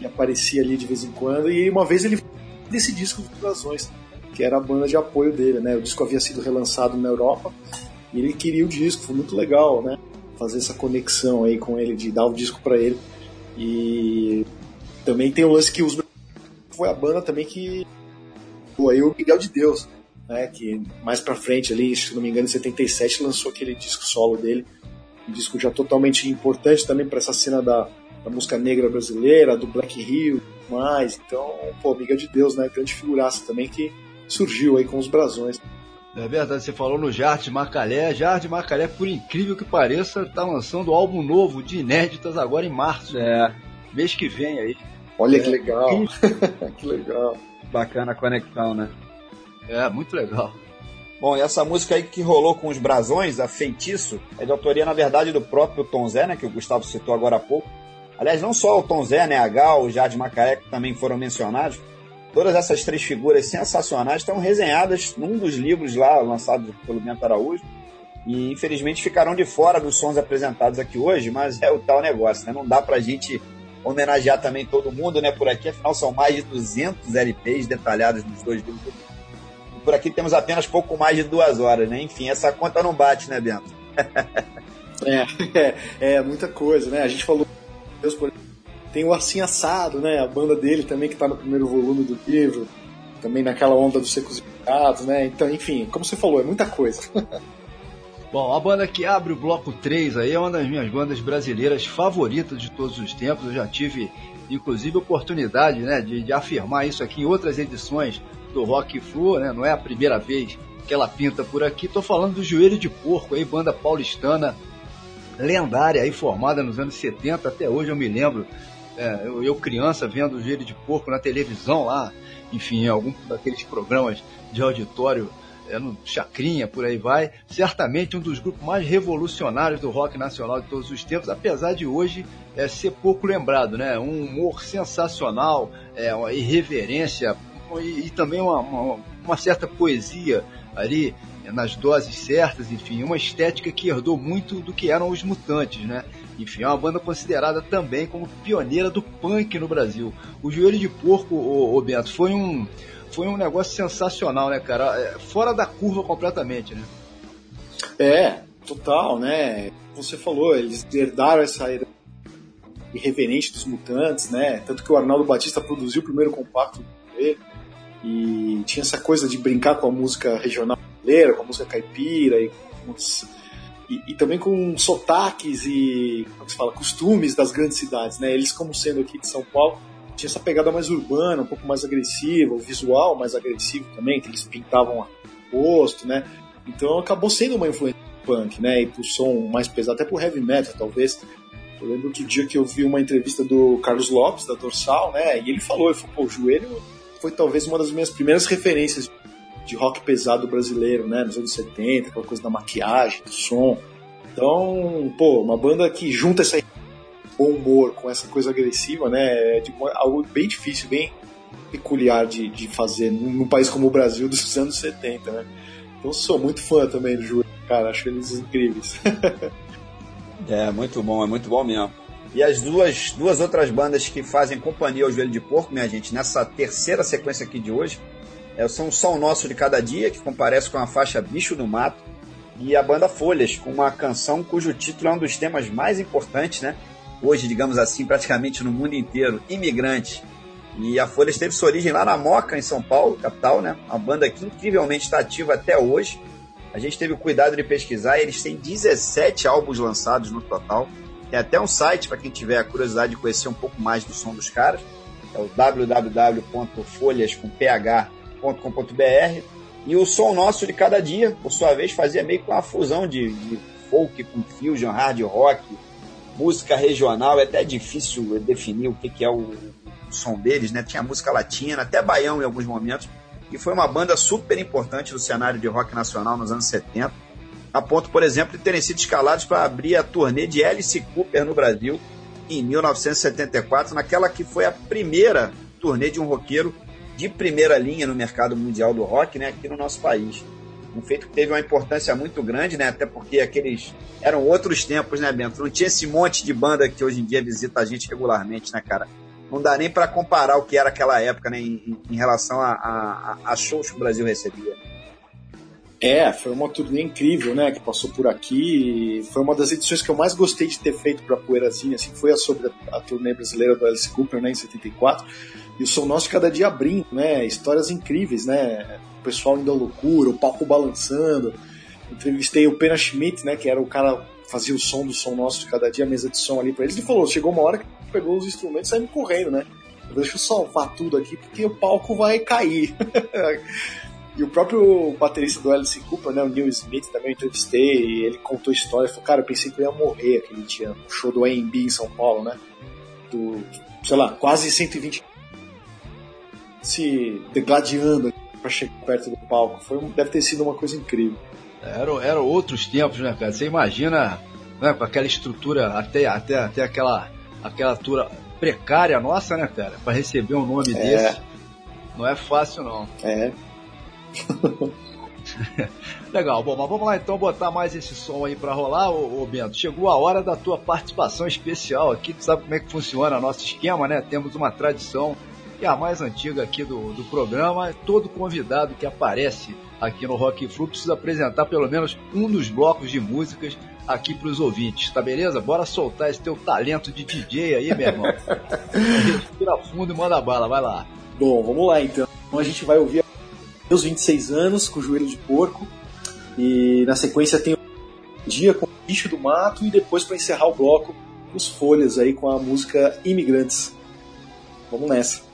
Speaker 5: e aparecia ali de vez em quando. E uma vez ele desse disco dos Brasões, que era a banda de apoio dele, né? O disco havia sido relançado na Europa e ele queria o disco, foi muito legal, né? Fazer essa conexão aí com ele, de dar o disco para ele. E também tem o lance que os foi a banda também que aí o Miguel de Deus, né, que mais pra frente ali, se não me engano, em 77 lançou aquele disco solo dele, um disco já totalmente importante também para essa cena da, da música negra brasileira, do Black Hill, mais. Então, pô, Miguel de Deus, né, grande figuraça também que surgiu aí com os brasões.
Speaker 4: É verdade, você falou no Jarte Macalé. Jarte Macalé, por incrível que pareça, tá lançando álbum novo de inéditas agora em março.
Speaker 3: É.
Speaker 4: Mês que vem aí.
Speaker 5: Olha é. que legal. que legal.
Speaker 3: Bacana a conexão, né?
Speaker 4: É, muito legal.
Speaker 3: Bom, e essa música aí que rolou com os brasões, a Feitiço, é de autoria, na verdade, do próprio Tom Zé, né? Que o Gustavo citou agora há pouco. Aliás, não só o Tom Zé, né? A Gal, o Jade Macaé, que também foram mencionados. Todas essas três figuras sensacionais estão resenhadas num dos livros lá, lançado pelo Bento Araújo. E infelizmente ficaram de fora dos sons apresentados aqui hoje, mas é o tal negócio, né? Não dá pra gente homenagear também todo mundo, né? Por aqui, afinal, são mais de 200 LPs detalhados nos dois livros. E por aqui temos apenas pouco mais de duas horas, né? Enfim, essa conta não bate, né, Bento?
Speaker 5: é, é, é, muita coisa, né? A gente falou, Deus, por tem o Assim Assado, né? A banda dele também que está no primeiro volume do livro, também naquela onda dos secos e picados, né? Então, enfim, como você falou, é muita coisa.
Speaker 4: Bom, a banda que abre o bloco 3 aí é uma das minhas bandas brasileiras favoritas de todos os tempos. Eu já tive, inclusive, oportunidade né, de, de afirmar isso aqui em outras edições do Rock Flu, né? Não é a primeira vez que ela pinta por aqui. Tô falando do Joelho de Porco, aí, banda paulistana lendária aí formada nos anos 70, até hoje eu me lembro é, eu, eu, criança vendo o Giro de Porco na televisão lá, enfim, em algum daqueles programas de auditório, é, no Chacrinha, por aí vai, certamente um dos grupos mais revolucionários do rock nacional de todos os tempos, apesar de hoje é, ser pouco lembrado, né? Um humor sensacional, é, uma irreverência e, e também uma, uma, uma certa poesia ali nas doses certas, enfim, uma estética que herdou muito do que eram os mutantes, né? Enfim, é uma banda considerada também como pioneira do punk no Brasil. O Joelho de Porco, o, o Bento, foi um, foi um negócio sensacional, né, cara? É, fora da curva completamente, né?
Speaker 5: É, total, né? Você falou, eles herdaram essa irreverente dos mutantes, né? Tanto que o Arnaldo Batista produziu o primeiro compacto dele e tinha essa coisa de brincar com a música regional brasileira, com música caipira e e, e, também com sotaques e como se fala, costumes das grandes cidades, né? Eles, como sendo aqui de São Paulo, tinha essa pegada mais urbana, um pouco mais agressiva, o visual mais agressivo também, que eles pintavam o rosto, né? Então acabou sendo uma influência punk, né? E pro som mais pesado, até pro heavy metal, talvez. Eu lembro outro dia que eu vi uma entrevista do Carlos Lopes, da Dorsal, né? E ele falou, ele falou, pô, o joelho foi talvez uma das minhas primeiras referências de rock pesado brasileiro, né? Nos anos 70, aquela coisa da maquiagem, do som. Então, pô, uma banda que junta esse bom humor com essa coisa agressiva, né? É tipo, algo bem difícil, bem peculiar de, de fazer num país como o Brasil dos anos 70, né? Então sou muito fã também do Júlio, cara, acho eles incríveis.
Speaker 3: é, muito bom, é muito bom mesmo. E as duas, duas outras bandas que fazem companhia ao Joelho de Porco, minha gente, nessa terceira sequência aqui de hoje, é, são Sol Nosso de Cada Dia, que comparece com a faixa Bicho do Mato, e a banda Folhas, com uma canção cujo título é um dos temas mais importantes, né? Hoje, digamos assim, praticamente no mundo inteiro, Imigrante. E a Folhas teve sua origem lá na Moca, em São Paulo, capital, né? Uma banda que incrivelmente está ativa até hoje. A gente teve o cuidado de pesquisar, eles têm 17 álbuns lançados no total. Tem até um site para quem tiver a curiosidade de conhecer um pouco mais do som dos caras. é o www.folhas.ph.com.br. E o Som Nosso de Cada Dia, por sua vez, fazia meio que uma fusão de, de folk com fusion, hard rock, música regional. É até difícil definir o que, que é o, o som deles, né? Tinha música latina, até baião em alguns momentos. E foi uma banda super importante no cenário de rock nacional nos anos 70 a ponto, por exemplo, de terem sido escalados para abrir a turnê de Alice Cooper no Brasil em 1974, naquela que foi a primeira turnê de um roqueiro de primeira linha no mercado mundial do rock, né, aqui no nosso país. Um feito que teve uma importância muito grande, né, até porque aqueles eram outros tempos, né, Bento? Não tinha esse monte de banda que hoje em dia visita a gente regularmente, né, cara? Não dá nem para comparar o que era aquela época, né, em, em relação a, a, a shows que o Brasil recebia.
Speaker 5: É, foi uma turnê incrível, né, que passou por aqui. Foi uma das edições que eu mais gostei de ter feito para Poeirazinha, assim, foi a sobre a, a, turnê brasileira do Alice Cooper, né, em 74. E o Som Nosso cada dia abrindo, né, histórias incríveis, né, o pessoal indo à loucura, o palco balançando. Entrevistei o Pena Schmidt, né, que era o cara que fazia o som do Som Nosso de cada dia, a mesa de som ali para eles. Ele falou, chegou uma hora que pegou os instrumentos e saiu correndo, né. Deixa eu salvar tudo aqui porque o palco vai cair. E o próprio baterista do Alice Cooper, né, o Neil Smith, também eu entrevistei, e ele contou história, falou, cara, eu pensei que eu ia morrer aquele dia, no show do AMB em São Paulo, né? Do, sei lá, quase 120 se degladiando para chegar perto do palco. Foi, deve ter sido uma coisa incrível.
Speaker 4: Eram era outros tempos, né, cara? Você imagina, né, com aquela estrutura, até, até, até aquela, aquela altura precária nossa, né, cara? Para receber um nome é. desse. Não é fácil, não.
Speaker 5: É.
Speaker 4: Legal, bom, mas vamos lá então botar mais esse som aí para rolar, ô, ô, Bento. Chegou a hora da tua participação especial aqui, tu sabe como é que funciona o nosso esquema, né? Temos uma tradição é a mais antiga aqui do, do programa. Todo convidado que aparece aqui no Rock Flu precisa apresentar pelo menos um dos blocos de músicas aqui para os ouvintes, tá beleza? Bora soltar esse teu talento de DJ aí, meu irmão. Respira fundo e manda bala, vai lá.
Speaker 5: Bom, vamos lá então. A gente vai ouvir meus 26 anos com joelho de porco. E na sequência tem o dia com o bicho do mato e depois para encerrar o bloco os folhas aí com a música Imigrantes. Vamos nessa.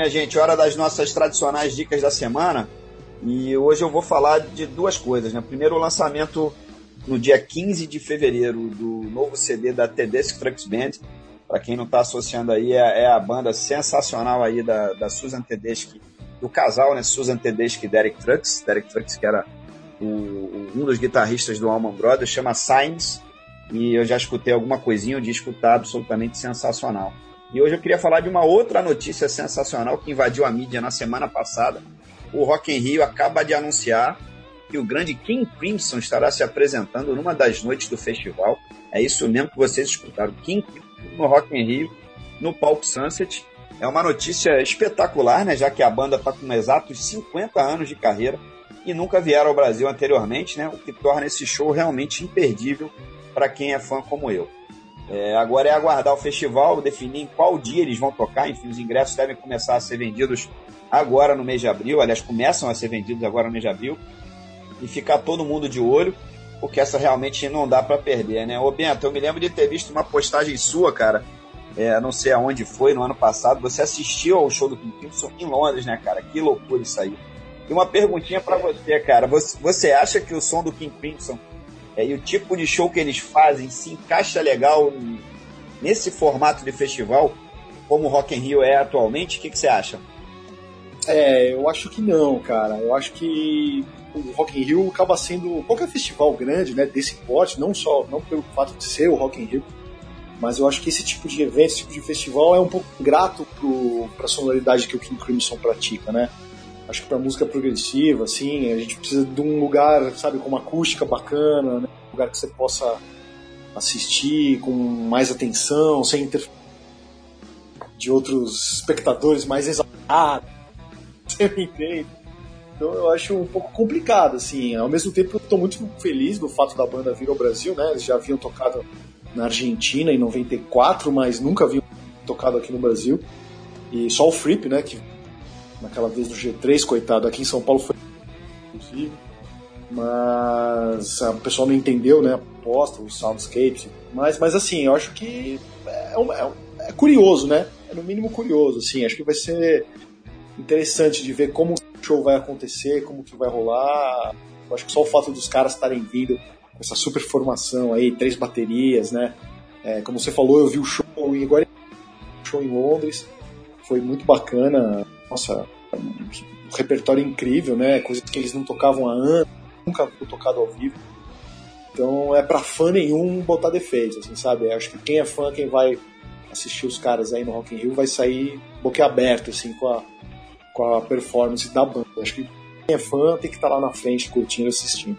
Speaker 3: Minha gente, hora das nossas tradicionais dicas da semana. E hoje eu vou falar de duas coisas. Né? Primeiro, o lançamento no dia 15 de fevereiro do novo CD da Tedeschi Trucks Band. Para quem não está associando aí, é, é, a banda sensacional aí da, da Susan Tedeschi, do casal, né? Susan Tedeschi e Derek Trucks. Derek Trucks, que era o, um dos guitarristas do Allman Brothers, chama Signs. E eu já escutei alguma coisinha, o disco tá absolutamente sensacional. E hoje eu queria falar de uma outra notícia sensacional que invadiu a mídia na semana passada. O Rock in Rio acaba de anunciar que o grande King Crimson estará se apresentando numa das noites do festival. É isso mesmo que vocês escutaram. King Crimson no Rock in Rio, no Palco Sunset. É uma notícia espetacular, né? Já que a banda está com exatos 50 anos de carreira e nunca vieram ao Brasil anteriormente, né? O que torna esse show realmente imperdível para quem é fã como eu. É, agora é aguardar o festival, definir em qual dia eles vão tocar. Enfim, os ingressos devem começar a ser vendidos agora no mês de abril. Aliás, começam a ser vendidos agora no mês de abril. E ficar todo mundo de olho, porque essa realmente não dá para perder, né? Ô Bento, eu me lembro de ter visto uma postagem sua, cara. É, não sei aonde foi, no ano passado. Você assistiu ao show do King Crimson em Londres, né, cara? Que loucura isso aí. E uma perguntinha para você, cara. Você, você acha que o som do King Crimson é, e o tipo de show que eles fazem se encaixa legal nesse formato de festival, como o Rock in Rio é atualmente? O que, que você acha?
Speaker 5: É, eu acho que não, cara. Eu acho que o Rock in Rio acaba sendo qualquer festival grande, né, desse porte, não só não pelo fato de ser o Rock in Rio, mas eu acho que esse tipo de evento, esse tipo de festival é um pouco grato para a sonoridade que o King Crimson pratica, né? Acho que para música progressiva, assim, a gente precisa de um lugar, sabe, com uma acústica bacana, né? um lugar que você possa assistir com mais atenção, sem interferência de outros espectadores mais exaltados. Você me entende? Então eu acho um pouco complicado, assim. Ao mesmo tempo, eu estou muito feliz do fato da banda vir ao Brasil, né? Eles já haviam tocado na Argentina em 94, mas nunca haviam tocado aqui no Brasil. E só o Fripp, né, que naquela vez do G3, coitado, aqui em São Paulo foi inclusive, mas o pessoal não entendeu, né, a proposta, os soundscapes, mas, mas assim, eu acho que é, é, é, curioso, né, é no mínimo curioso, assim, acho que vai ser interessante de ver como o show vai acontecer, como que vai rolar, eu acho que só o fato dos caras estarem vindo com essa super formação aí, três baterias, né, é, como você falou, eu vi o show, e agora o show em Londres, foi muito bacana, nossa, um repertório incrível, né? Coisas que eles não tocavam há anos, nunca haviam tocado ao vivo. Então é para fã nenhum botar defeitos, assim, sabe? Acho que quem é fã, quem vai assistir os caras aí no Rock in Rio vai sair boquiaberto, assim, com a, com a performance da banda. Acho que quem é fã tem que estar tá lá na frente, curtindo, assistindo.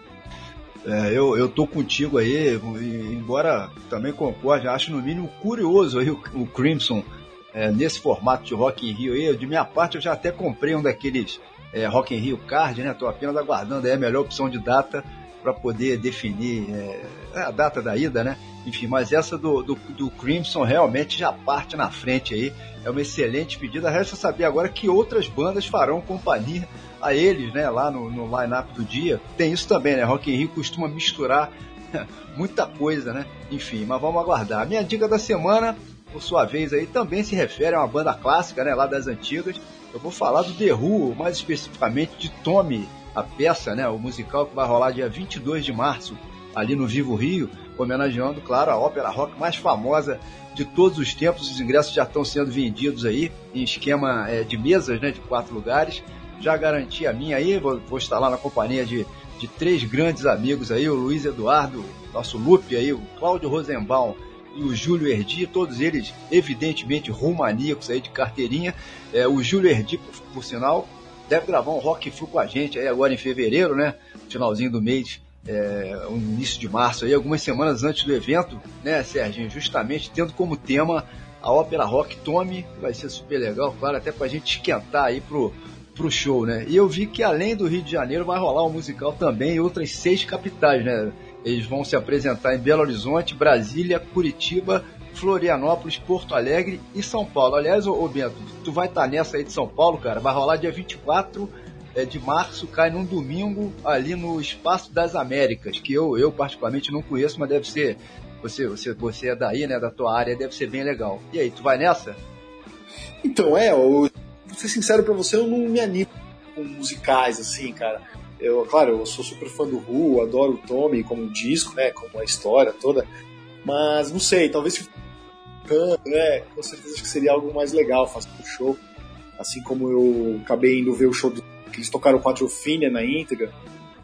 Speaker 4: É, eu, eu tô contigo aí, embora também concorde, acho no mínimo curioso aí o, o Crimson é, nesse formato de Rock in Rio aí. De minha parte, eu já até comprei um daqueles é, Rock in Rio Card, né? Tô apenas aguardando aí a melhor opção de data para poder definir é, a data da ida, né? Enfim, mas essa do, do, do, Crimson realmente já parte na frente aí. É uma excelente pedida. Resta saber agora que outras bandas farão companhia a eles, né? Lá no, no line-up do dia. Tem isso também, né? Rock in Rio costuma misturar muita coisa, né? Enfim, mas vamos aguardar. Minha dica da semana por sua vez, aí também se refere a uma banda clássica, né, lá das antigas. Eu vou falar do The Who, mais especificamente de Tommy, a peça, né, o musical que vai rolar dia 22 de março, ali no Vivo Rio, homenageando, claro, a ópera rock mais famosa de todos os tempos. Os ingressos já estão sendo vendidos aí em esquema é, de mesas, né, de quatro lugares. Já garanti a minha aí, vou, vou estar lá na companhia de, de três grandes amigos aí, o Luiz Eduardo, nosso Lupe aí, o Cláudio Rosenbaum o Júlio Erdi, todos eles evidentemente rumaníacos aí de carteirinha. É, o Júlio Erdi, por, por, sinal, deve gravar um rock flu com a gente aí agora em fevereiro, né? Finalzinho do mês, é, início de março aí, algumas semanas antes do evento, né, Serginho? Justamente tendo como tema a ópera rock Tome, vai ser super legal, claro, até pra gente esquentar aí pro, pro show, né? E eu vi que além do Rio de Janeiro vai rolar um musical também em outras seis capitais, né? Eles vão se apresentar em Belo Horizonte, Brasília, Curitiba, Florianópolis, Porto Alegre e São Paulo. Aliás, ô, Bento, tu vai estar tá nessa aí de São Paulo, cara. Vai rolar dia 24 é, de março, cai num domingo ali no Espaço das Américas, que eu, eu particularmente não conheço, mas deve ser. Você, você, você é daí, né? Da tua área, deve ser bem legal. E aí, tu vai nessa?
Speaker 5: Então, é, o ser sincero pra você, eu não me animo com musicais, assim, cara. Eu, claro, eu sou super fã do Who, adoro o Tommy como disco, né, como a história toda, mas não sei, talvez né, com certeza acho que seria algo mais legal fazer um show, assim como eu acabei indo ver o show do, que eles tocaram Quatro Filha na íntegra,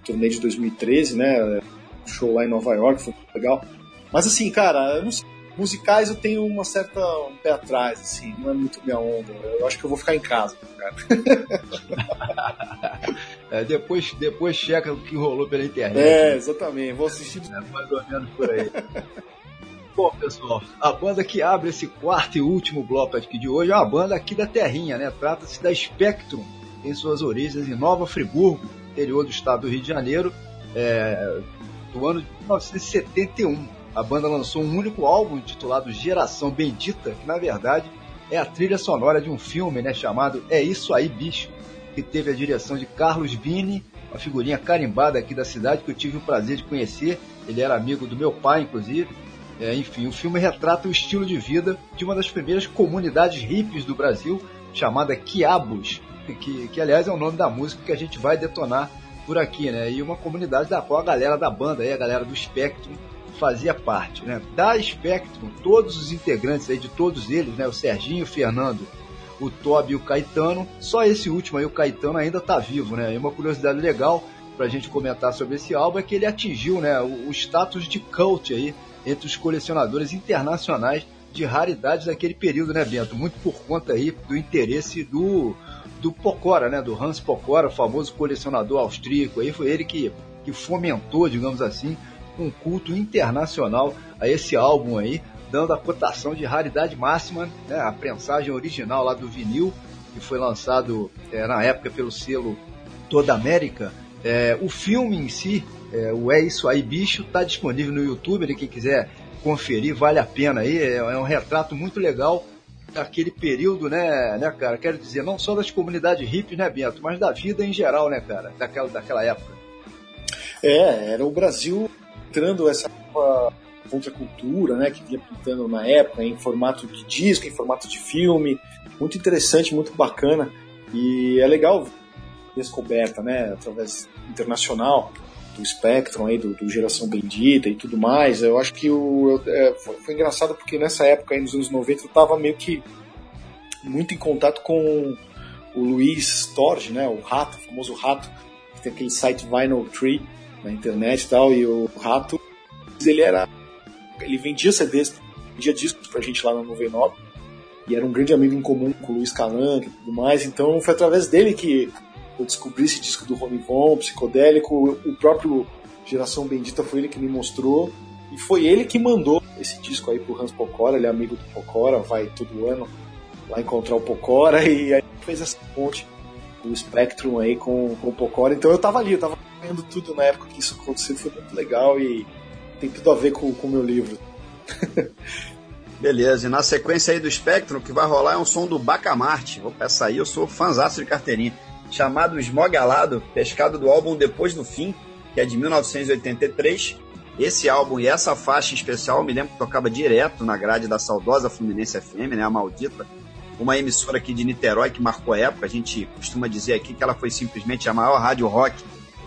Speaker 5: turnê de 2013, né, show lá em Nova York, foi muito legal. Mas assim, cara, eu não sei, musicais eu tenho uma certa um pé atrás, assim, não é muito minha onda. Eu acho que eu vou ficar em casa, cara.
Speaker 4: É, depois, depois checa o que rolou pela internet.
Speaker 5: É, exatamente. Vou assistir.
Speaker 4: É, mais ou menos por aí. Bom, pessoal, a banda que abre esse quarto e último bloco aqui de hoje é uma banda aqui da Terrinha, né? Trata-se da Spectrum, tem suas origens em Nova Friburgo, interior do estado do Rio de Janeiro, é, do ano de 1971. A banda lançou um único álbum intitulado Geração Bendita, que na verdade é a trilha sonora de um filme né, chamado É Isso Aí Bicho, que teve a direção de Carlos Vini, uma figurinha carimbada aqui da cidade que eu tive o prazer de conhecer. Ele era amigo do meu pai, inclusive. É, enfim, o filme retrata o estilo de vida de uma das primeiras comunidades hippies do Brasil, chamada Quiabos, que, que aliás é o nome da música que a gente vai detonar por aqui, né? E uma comunidade da qual a galera da banda, aí, a galera do Spectrum, fazia parte, né? Da Spectrum, todos os integrantes aí, de todos eles, né? O Serginho, o Fernando, o Toby e o Caetano. Só esse último aí, o Caetano, ainda está vivo, né? E uma curiosidade legal para a gente comentar sobre esse álbum é que ele atingiu né, o, o status de cult aí entre os colecionadores internacionais de raridades daquele período, né, Bento? Muito por conta aí do interesse do, do Pocora, né? Do Hans Pocora, o famoso colecionador austríaco. Aí foi ele que, que fomentou, digamos assim, um culto internacional a esse álbum aí, dando a cotação de raridade máxima, né, a prensagem original lá do vinil, que foi lançado é, na época pelo selo Toda América. É, o filme em si, é, o É Isso Aí Bicho, está disponível no YouTube, né, quem quiser conferir, vale a pena aí, é, é um retrato muito legal daquele período, né, né, cara? Quero dizer, não só das comunidades hippies, né, Bento, mas da vida em geral, né, cara, daquela, daquela época.
Speaker 5: É, era o Brasil entrando essa contracultura, né, que vinha pintando na época, em formato de disco, em formato de filme, muito interessante, muito bacana, e é legal descoberta, né, através internacional do Spectrum aí, do, do, Geração Bendita e tudo mais, eu acho que o, é, foi, foi, engraçado porque nessa época aí, nos anos 90 eu estava meio que muito em contato com o Luiz Storge, né, o Rato, o famoso Rato, que tem aquele site Vinyl Tree na internet e tal, e o Rato, ele era ele vendia CDs, vendia discos pra gente lá na 99 e era um grande amigo em comum com o Luiz Calanca e tudo mais, então foi através dele que eu descobri esse disco do Rony Von, psicodélico, o próprio Geração Bendita foi ele que me mostrou e foi ele que mandou esse disco aí pro Hans Pocora, ele é amigo do Pocora, vai todo ano lá encontrar o Pocora e aí fez essa ponte do Spectrum aí com, com o Pocora, então eu tava ali, eu tava vendo tudo na época que isso aconteceu, foi muito legal e tem tudo a ver com o meu livro.
Speaker 3: Beleza, e na sequência aí do Spectrum, o que vai rolar é um som do Bacamarte. Essa aí eu sou fãzaço de carteirinha. Chamado Esmogalado, pescado do álbum Depois do Fim, que é de 1983. Esse álbum e essa faixa em especial, me lembro que tocava direto na grade da saudosa Fluminense FM, né, a maldita. Uma emissora aqui de Niterói que marcou a época. A gente costuma dizer aqui que ela foi simplesmente a maior rádio rock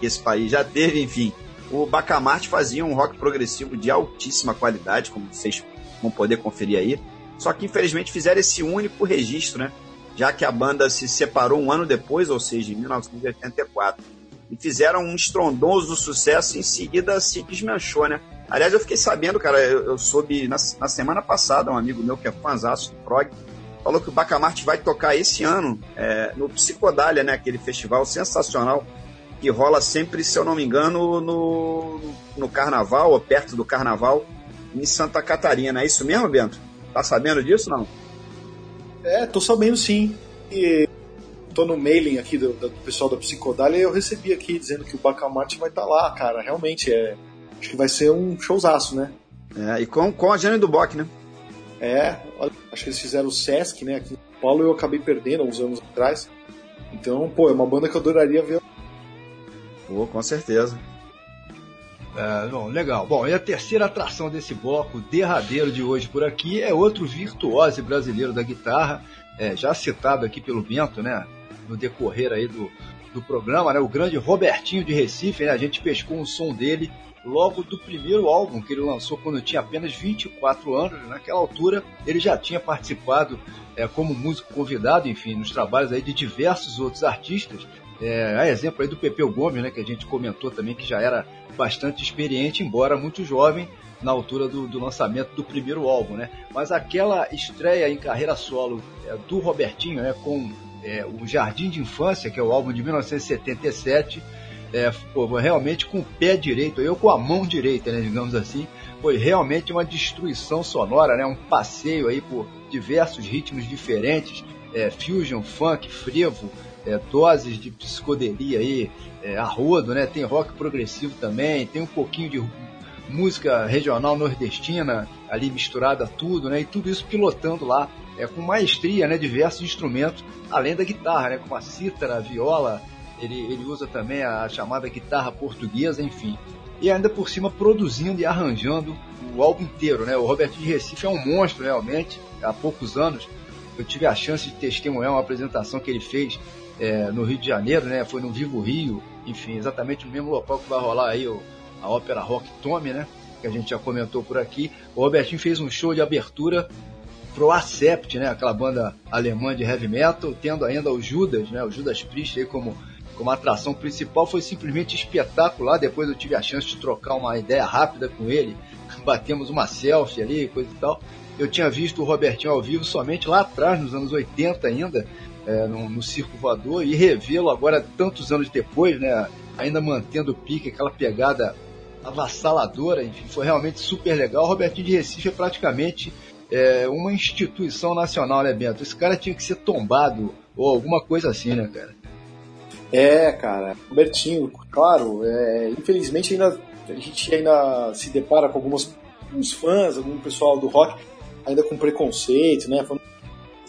Speaker 3: que esse país já teve, enfim o Bacamarte fazia um rock progressivo de altíssima qualidade, como vocês vão poder conferir aí. Só que infelizmente fizeram esse único registro, né? Já que a banda se separou um ano depois, ou seja, em 1984. E fizeram um estrondoso sucesso em seguida se desmanchou, né? Aliás, eu fiquei sabendo, cara, eu, eu soube na, na, semana passada, um amigo meu que é fãzaço do prog, falou que o Bacamarte vai tocar esse ano é, no Psicodália, né? Aquele festival sensacional que rola sempre, se eu não me engano, no, no carnaval, ou perto do carnaval, em Santa Catarina. É isso mesmo, Bento? Tá sabendo disso não?
Speaker 5: É, tô sabendo sim. E tô no mailing aqui do, do pessoal da Psicodália e eu recebi aqui dizendo que o Bacamarte vai estar tá lá, cara. Realmente, é, acho que vai ser um showzaço, né?
Speaker 3: É, e com, com a Jane do Bock, né?
Speaker 5: É, acho que eles fizeram o Sesc, né, aqui em São Paulo, eu acabei perdendo uns anos atrás. Então, pô, é uma banda que eu adoraria ver
Speaker 3: Pô, com certeza.
Speaker 4: É, bom, legal. Bom, e a terceira atração desse bloco derradeiro de hoje por aqui é outro virtuose brasileiro da guitarra, é, já citado aqui pelo Bento, né? No decorrer aí do, do programa, né? O grande Robertinho de Recife, né? A gente pescou um som dele logo do primeiro álbum que ele lançou quando tinha apenas 24 anos. Naquela altura, ele já tinha participado é, como músico convidado, enfim, nos trabalhos aí de diversos outros artistas. É, a exemplo aí do Pepeu Gomes, né, que a gente comentou também que já era bastante experiente, embora muito jovem na altura do, do lançamento do primeiro álbum, né? Mas aquela estreia em carreira solo é, do Robertinho, né, com é, o Jardim de Infância, que é o álbum de 1977, é, pô, realmente com o pé direito, eu com a mão direita, né, digamos assim, foi realmente uma destruição sonora, né, um passeio aí por diversos ritmos diferentes, é, fusion, funk, frevo, é, doses de psicodelia aí, é, né, tem rock progressivo também, tem um pouquinho de música regional nordestina ali misturada tudo, né, e tudo isso pilotando lá é, com maestria, né, diversos instrumentos, além da guitarra, né, como a cítara, a viola, ele, ele usa também a chamada guitarra portuguesa, enfim. E ainda por cima produzindo e arranjando o álbum inteiro, né? O Robertinho de Recife é um monstro realmente. Há poucos anos eu tive a chance de testemunhar uma apresentação que ele fez é, no Rio de Janeiro, né? Foi no Vivo Rio, enfim, exatamente no mesmo local que vai rolar aí o, a ópera Rock Tome, né? Que a gente já comentou por aqui. O Robertinho fez um show de abertura pro Acept, né? Aquela banda alemã de heavy metal, tendo ainda o Judas, né? O Judas Priest aí como como atração principal foi simplesmente espetacular. Depois eu tive a chance de trocar uma ideia rápida com ele, batemos uma selfie ali, coisa e tal. Eu tinha visto o Robertinho ao vivo somente lá atrás, nos anos 80 ainda, é, no, no Circo Voador, e revê-lo agora, tantos anos depois, né, ainda mantendo o pique, aquela pegada avassaladora, enfim, foi realmente super legal. O Robertinho de Recife é praticamente é, uma instituição nacional, né, Bento? Esse cara tinha que ser tombado, ou alguma coisa assim, né, cara?
Speaker 5: É, cara, Robertinho, claro, é, infelizmente ainda a gente ainda se depara com alguns, fãs, algum pessoal do rock ainda com preconceito, né? Falando,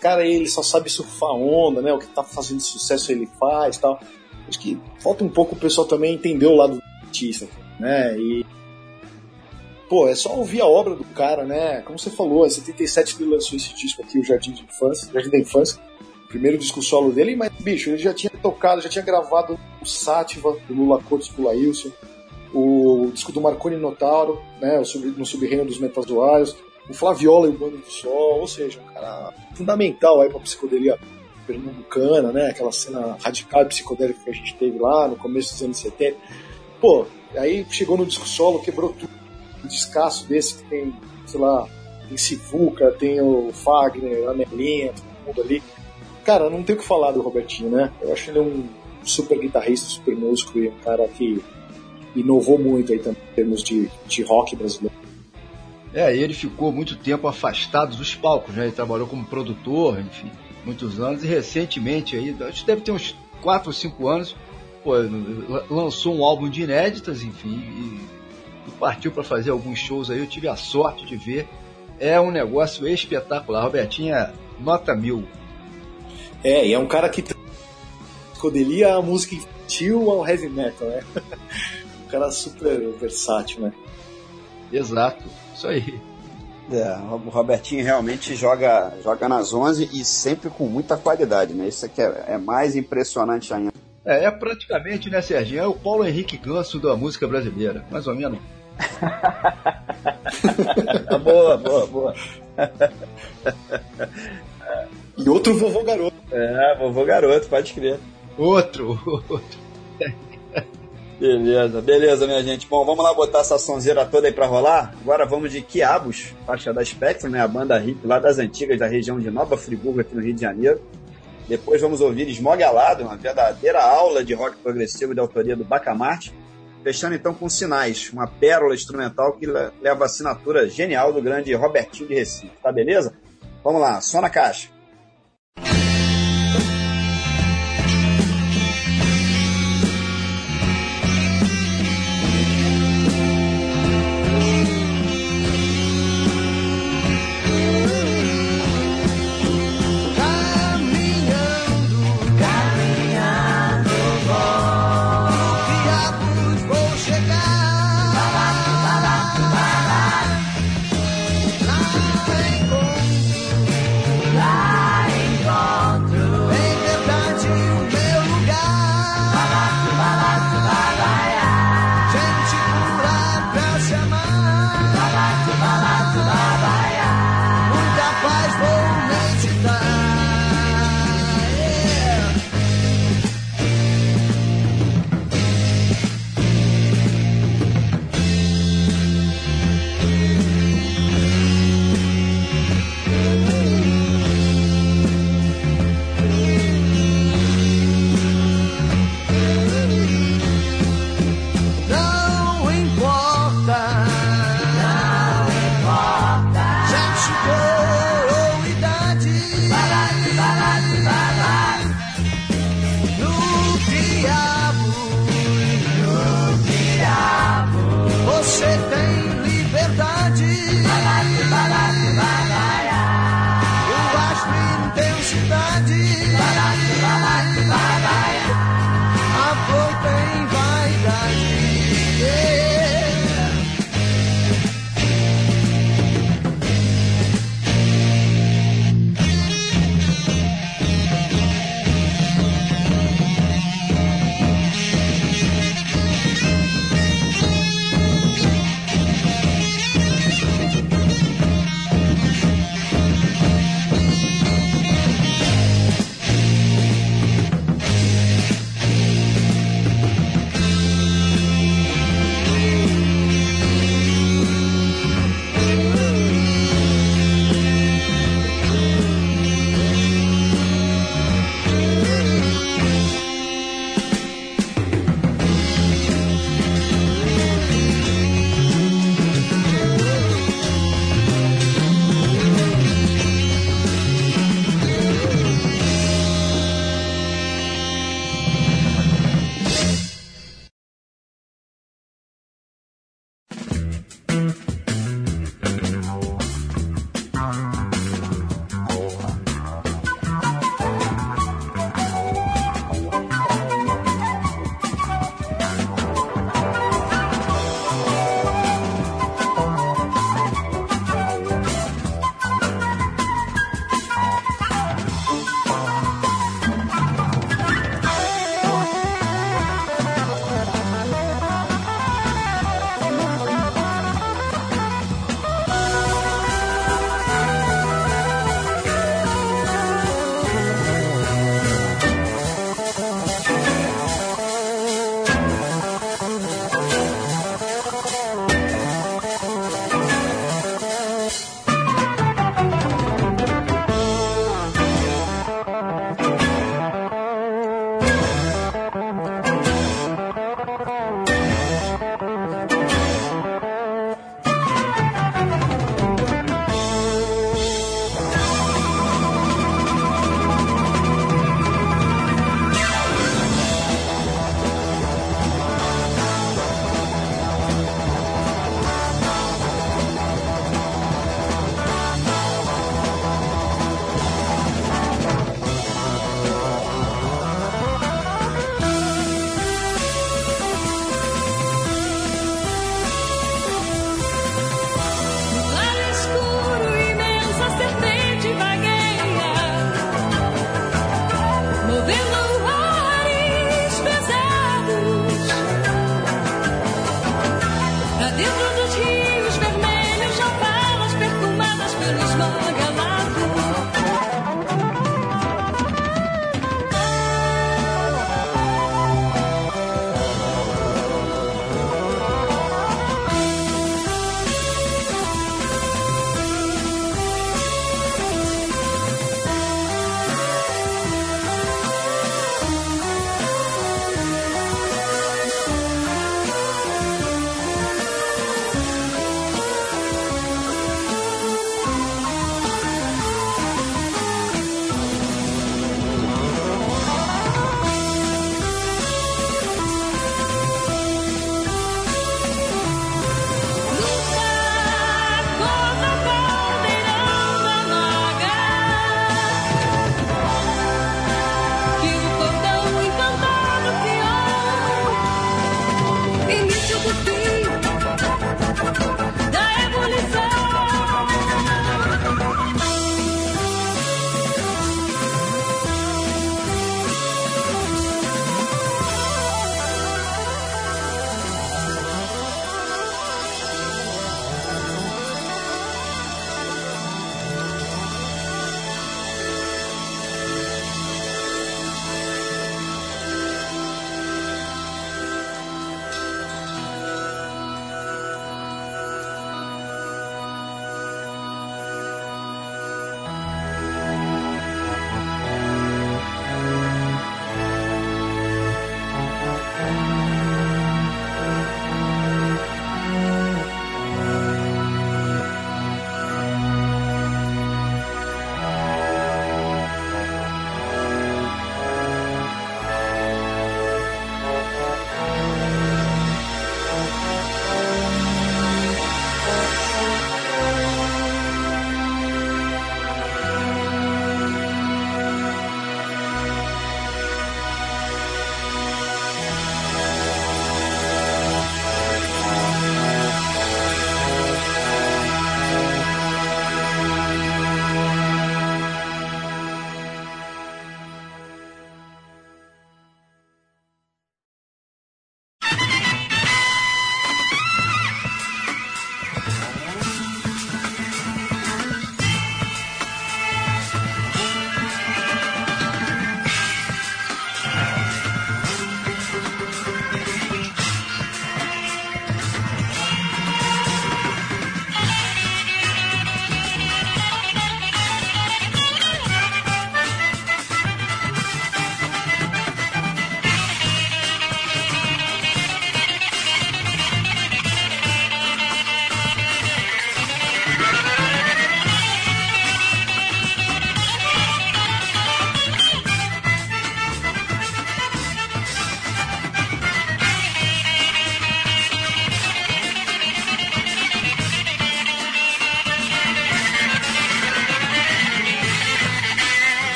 Speaker 5: cara, ele só sabe surfar onda, né? O que tá fazendo sucesso ele faz, tal. Acho que falta um pouco o pessoal também entender o lado do artista, né? E pô, é só ouvir a obra do cara, né? Como você falou, em 77 ele lançou esse disco aqui, o Jardim de Infância, Jardim da Infância primeiro disco solo dele, mas, bicho, ele já tinha tocado, já tinha gravado o Sátiva, do Lula Cortes pro Laílson, o disco do Marconi Notaro, né, no Subreino dos Metazoários, o Flaviola e o Bando do Sol, ou seja, um cara fundamental aí pra psicodelia pernambucana, né, aquela cena radical psicodélica que a gente teve lá no começo dos anos 70. Pô, aí chegou no disco solo, quebrou tudo, um descasso desse que tem, sei lá, tem Sivuca, tem o Fagner, a Melinha, todo mundo ali cara, não tem o que falar do Robertinho, né? Eu acho ele um super guitarrista, super músico e um cara que inovou muito aí também em termos de, de rock brasileiro.
Speaker 4: É, ele ficou muito tempo afastado dos palcos, né? Ele trabalhou como produtor, enfim, muitos anos, e recentemente aí, acho que deve ter uns 4 ou 5 anos, pô, lançou um álbum de inéditas, enfim, e, e partiu para fazer alguns shows aí, eu tive a sorte de ver. É um negócio espetacular. Robertinho é nota mil.
Speaker 5: É, e é um cara que escodelia a música infantil ao heavy metal, né? um cara super versátil, né?
Speaker 4: Exato, isso aí.
Speaker 3: É, o Robertinho realmente joga, joga nas 11 e sempre com muita qualidade, né? Isso aqui é, é mais impressionante ainda.
Speaker 4: É, é praticamente, né, Serginho? É o Paulo Henrique Ganso da música brasileira, mais ou menos.
Speaker 3: boa, boa, boa.
Speaker 5: E outro vovô garoto.
Speaker 3: É, vovô garoto, pode crer.
Speaker 4: Outro, outro.
Speaker 3: Beleza, beleza, minha gente. Bom, vamos lá botar essa sonzeira toda aí pra rolar. Agora vamos de Quiabos, faixa da Spectrum, né? A banda hip lá das antigas da região de Nova Friburgo, aqui no Rio de Janeiro. Depois vamos ouvir Smog Alado, uma verdadeira aula de rock progressivo de autoria do Bacamarte. Fechando então com Sinais, uma pérola instrumental que leva a assinatura genial do grande Robertinho de Recife. Tá beleza? Vamos lá, só na caixa.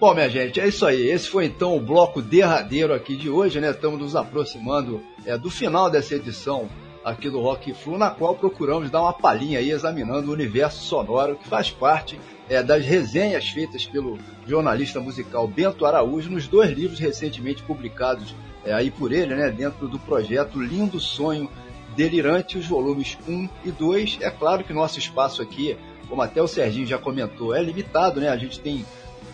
Speaker 4: Bom, minha gente, é isso aí. Esse foi então o bloco derradeiro aqui de hoje, né? Estamos nos aproximando é, do final dessa edição aqui do Rock Flu, na qual procuramos dar uma palhinha aí examinando o universo sonoro que faz parte é, das resenhas feitas pelo jornalista musical Bento Araújo nos dois livros recentemente publicados é, aí por ele, né? Dentro do projeto Lindo Sonho Delirante, os volumes 1 e 2. É claro que nosso espaço aqui, como até o Serginho já comentou, é limitado, né? A gente tem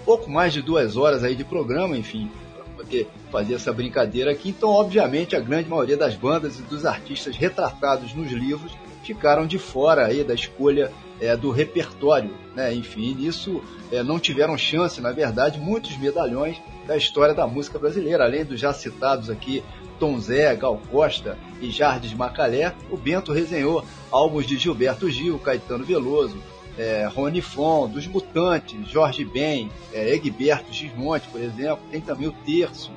Speaker 4: pouco mais de duas horas aí de programa, enfim, para poder fazer essa brincadeira aqui. Então, obviamente, a grande maioria das bandas e dos artistas retratados nos livros ficaram de fora aí da escolha é, do repertório, né? Enfim, nisso é, não tiveram chance, na verdade, muitos medalhões da história da música brasileira, além dos já citados aqui Tom Zé, Gal Costa e Jardes Macalé, o Bento resenhou álbuns de Gilberto Gil, Caetano Veloso, é, Rony Fon, dos Mutantes, Jorge Ben, é, Egberto Gismonte, por exemplo, tem também o Terço,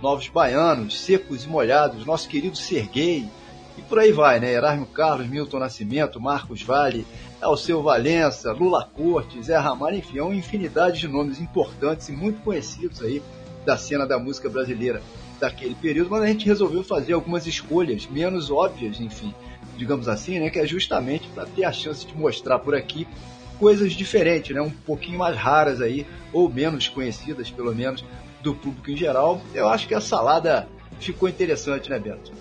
Speaker 4: Novos Baianos, Secos e Molhados, nosso querido Serguei, e por aí vai, né? Erasmo Carlos, Milton Nascimento, Marcos Vale, Alceu Valença, Lula Cortes, Zé Ramalho, enfim, é uma infinidade de nomes importantes e muito conhecidos aí da cena da música brasileira daquele período, mas a gente resolveu fazer algumas escolhas menos óbvias, enfim, digamos assim, né, que é justamente para ter a chance de mostrar por aqui coisas diferentes, né, um pouquinho mais raras aí, ou menos conhecidas, pelo menos, do público em geral. Eu acho que a salada ficou interessante, né, Beto?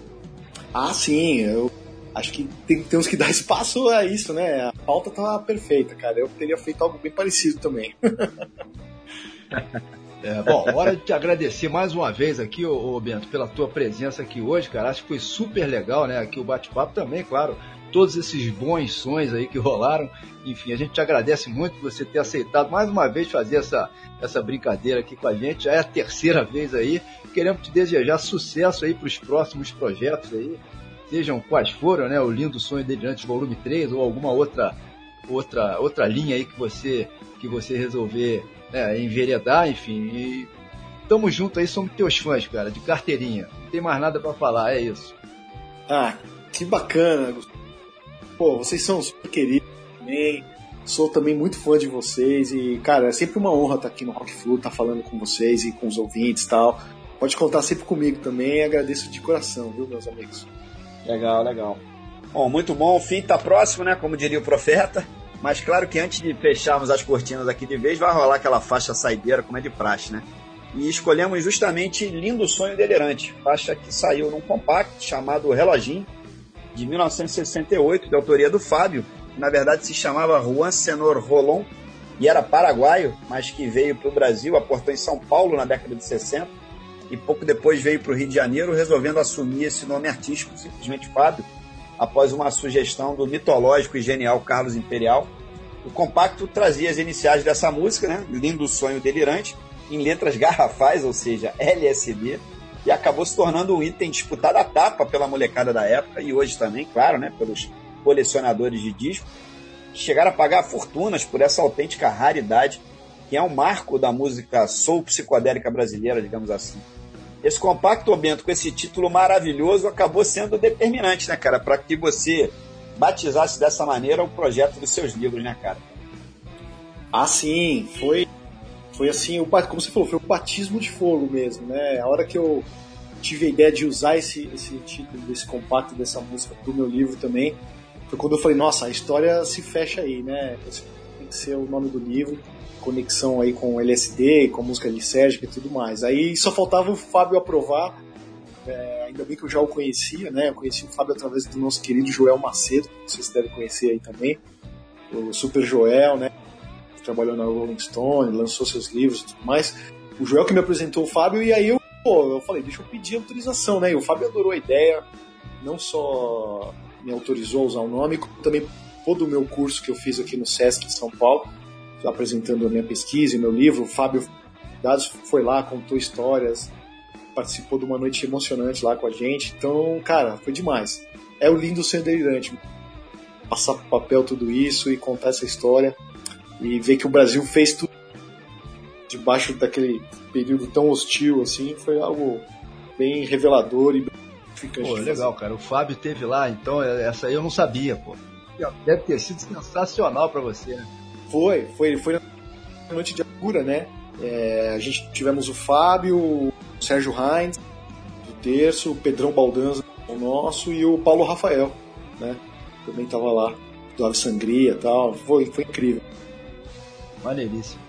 Speaker 5: Ah, sim, eu acho que tem, temos que dar espaço a isso, né? A pauta tá perfeita, cara. Eu teria feito algo bem parecido também.
Speaker 4: É, bom, hora de te agradecer mais uma vez aqui, ô, ô, Bento, pela tua presença aqui hoje, cara. Acho que foi super legal, né? Aqui o bate-papo também, claro. Todos esses bons sons aí que rolaram. Enfim, a gente te agradece muito por você ter aceitado mais uma vez fazer essa, essa brincadeira aqui com a gente. Já é a terceira vez aí. Queremos te desejar sucesso aí para os próximos projetos aí. Sejam quais foram, né? O Lindo Sonho Delirante Volume 3 ou alguma outra outra outra linha aí que você que você resolver né, enveredar, enfim. E tamo junto aí, somos teus fãs, cara, de carteirinha. Não tem mais nada para falar, é isso.
Speaker 5: Ah, que bacana. Pô, vocês são super queridos também. Sou também muito fã de vocês e, cara, é sempre uma honra estar aqui no Rock Flu, estar falando com vocês e com os ouvintes e tal. Pode contar sempre comigo também, agradeço de coração, viu, meus amigos?
Speaker 3: Legal, legal. Bom, muito bom, o fim tá próximo, né, como diria o profeta. Mas claro que antes de fecharmos as cortinas aqui de vez, vai rolar aquela faixa saideira, como é de praxe, né? E escolhemos justamente Lindo Sonho Delirante, faixa que saiu num compacto chamado Reloginho, de 1968, de autoria do Fábio, que na verdade se chamava Juan Senor Rolon, e era paraguaio, mas que veio para o Brasil, aportou em São Paulo na década de 60, e pouco depois veio para o Rio de Janeiro, resolvendo assumir esse nome artístico, simplesmente Fábio, após uma sugestão do mitológico e genial Carlos Imperial. O compacto trazia as iniciais dessa música, né? Lindo Sonho Delirante, em letras garrafais, ou seja, LSD, e acabou se tornando um item disputado à tapa pela molecada da época e hoje também, claro, né, pelos colecionadores de disco, que chegaram a pagar fortunas por essa autêntica raridade, que é um marco da música soul psicodélica brasileira, digamos assim. Esse compacto, Bento, com esse título maravilhoso, acabou sendo determinante, né, cara, para que você batizasse dessa maneira o projeto dos seus livros, né, cara?
Speaker 5: Ah, sim, foi foi assim, o, como você falou, foi o batismo de fogo mesmo, né? A hora que eu tive a ideia de usar esse, esse título desse compacto dessa música pro meu livro também, foi quando eu falei, nossa, a história se fecha aí, né? Esse tem que ser o nome do livro, conexão aí com LSD, com música de Sérgio e tudo mais. Aí só faltava o Fábio aprovar é, ainda bem que eu já o conhecia, né? Eu conheci o Fábio através do nosso querido Joel Macedo, que vocês devem conhecer aí também. O Super Joel, né? Trabalhou na Rolling Stone, lançou seus livros e tudo mais. O Joel que me apresentou o Fábio, e aí eu, pô, eu falei, deixa eu pedir autorização, né? E o Fábio adorou a ideia, não só me autorizou a usar o nome, como também todo o meu curso que eu fiz aqui no SESC de São Paulo, apresentando a minha pesquisa e meu livro. O Fábio Dados foi lá, contou histórias, participou de uma noite emocionante lá com a gente. Então, cara, foi demais. É o lindo ser delirante. Passar pro papel tudo isso e contar essa história e ver que o Brasil fez tudo debaixo daquele período tão hostil assim, foi algo bem revelador e bem
Speaker 4: Pô, legal, cara. O Fábio teve lá, então é, essa aí eu não sabia, pô. Deve ter sido sensacional para você, né?
Speaker 5: Foi, foi, foi na noite de abertura, né? É, a gente tivemos o Fábio, o Sérgio Heinz, do terço, o Pedrão Baldanza, o nosso, e o Paulo Rafael, né? Também estava lá, do Ave Sangria e tal. Foi, foi incrível.
Speaker 4: Maneiríssimo.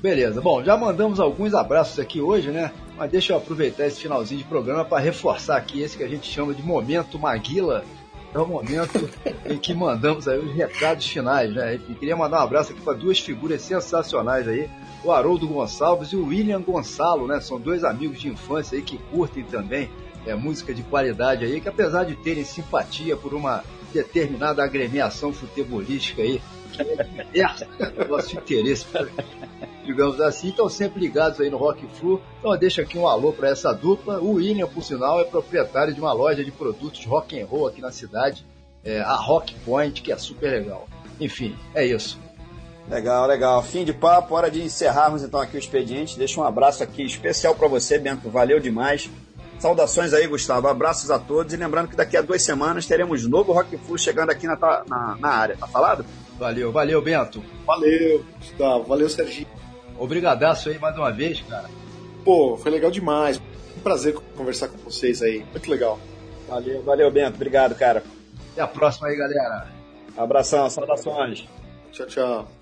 Speaker 4: Beleza, bom, já mandamos alguns abraços aqui hoje, né? Mas deixa eu aproveitar esse finalzinho de programa para reforçar aqui esse que a gente chama de Momento Maguila. É o momento em que mandamos aí os recados finais, né? E queria mandar um abraço aqui para duas figuras sensacionais aí, o Haroldo Gonçalves e o William Gonçalo, né? São dois amigos de infância aí que curtem também é, música de qualidade aí, que apesar de terem simpatia por uma determinada agremiação futebolística aí, é nosso interesse, digamos assim, estão sempre ligados aí no Rock Flu. Então deixa aqui um alô para essa dupla. O William, por sinal, é proprietário de uma loja de produtos rock and roll aqui na cidade, é, a Rock Point, que é super legal. Enfim, é isso.
Speaker 3: Legal, legal. Fim de papo, hora de encerrarmos então aqui o expediente. Deixa um abraço aqui especial para você, Bento. Valeu demais. Saudações aí, Gustavo. Abraços a todos. E lembrando que daqui a duas semanas teremos novo Rock Flu chegando aqui na, na, na área. Tá falado?
Speaker 4: Valeu, valeu, Bento.
Speaker 5: Valeu, Gustavo. Valeu, Serginho.
Speaker 4: Obrigadaço aí mais uma vez, cara.
Speaker 5: Pô, foi legal demais. Um prazer conversar com vocês aí. Muito legal.
Speaker 3: Valeu, valeu, Bento. Obrigado, cara.
Speaker 4: Até a próxima aí, galera.
Speaker 3: Abração, saudações.
Speaker 5: Tchau, tchau.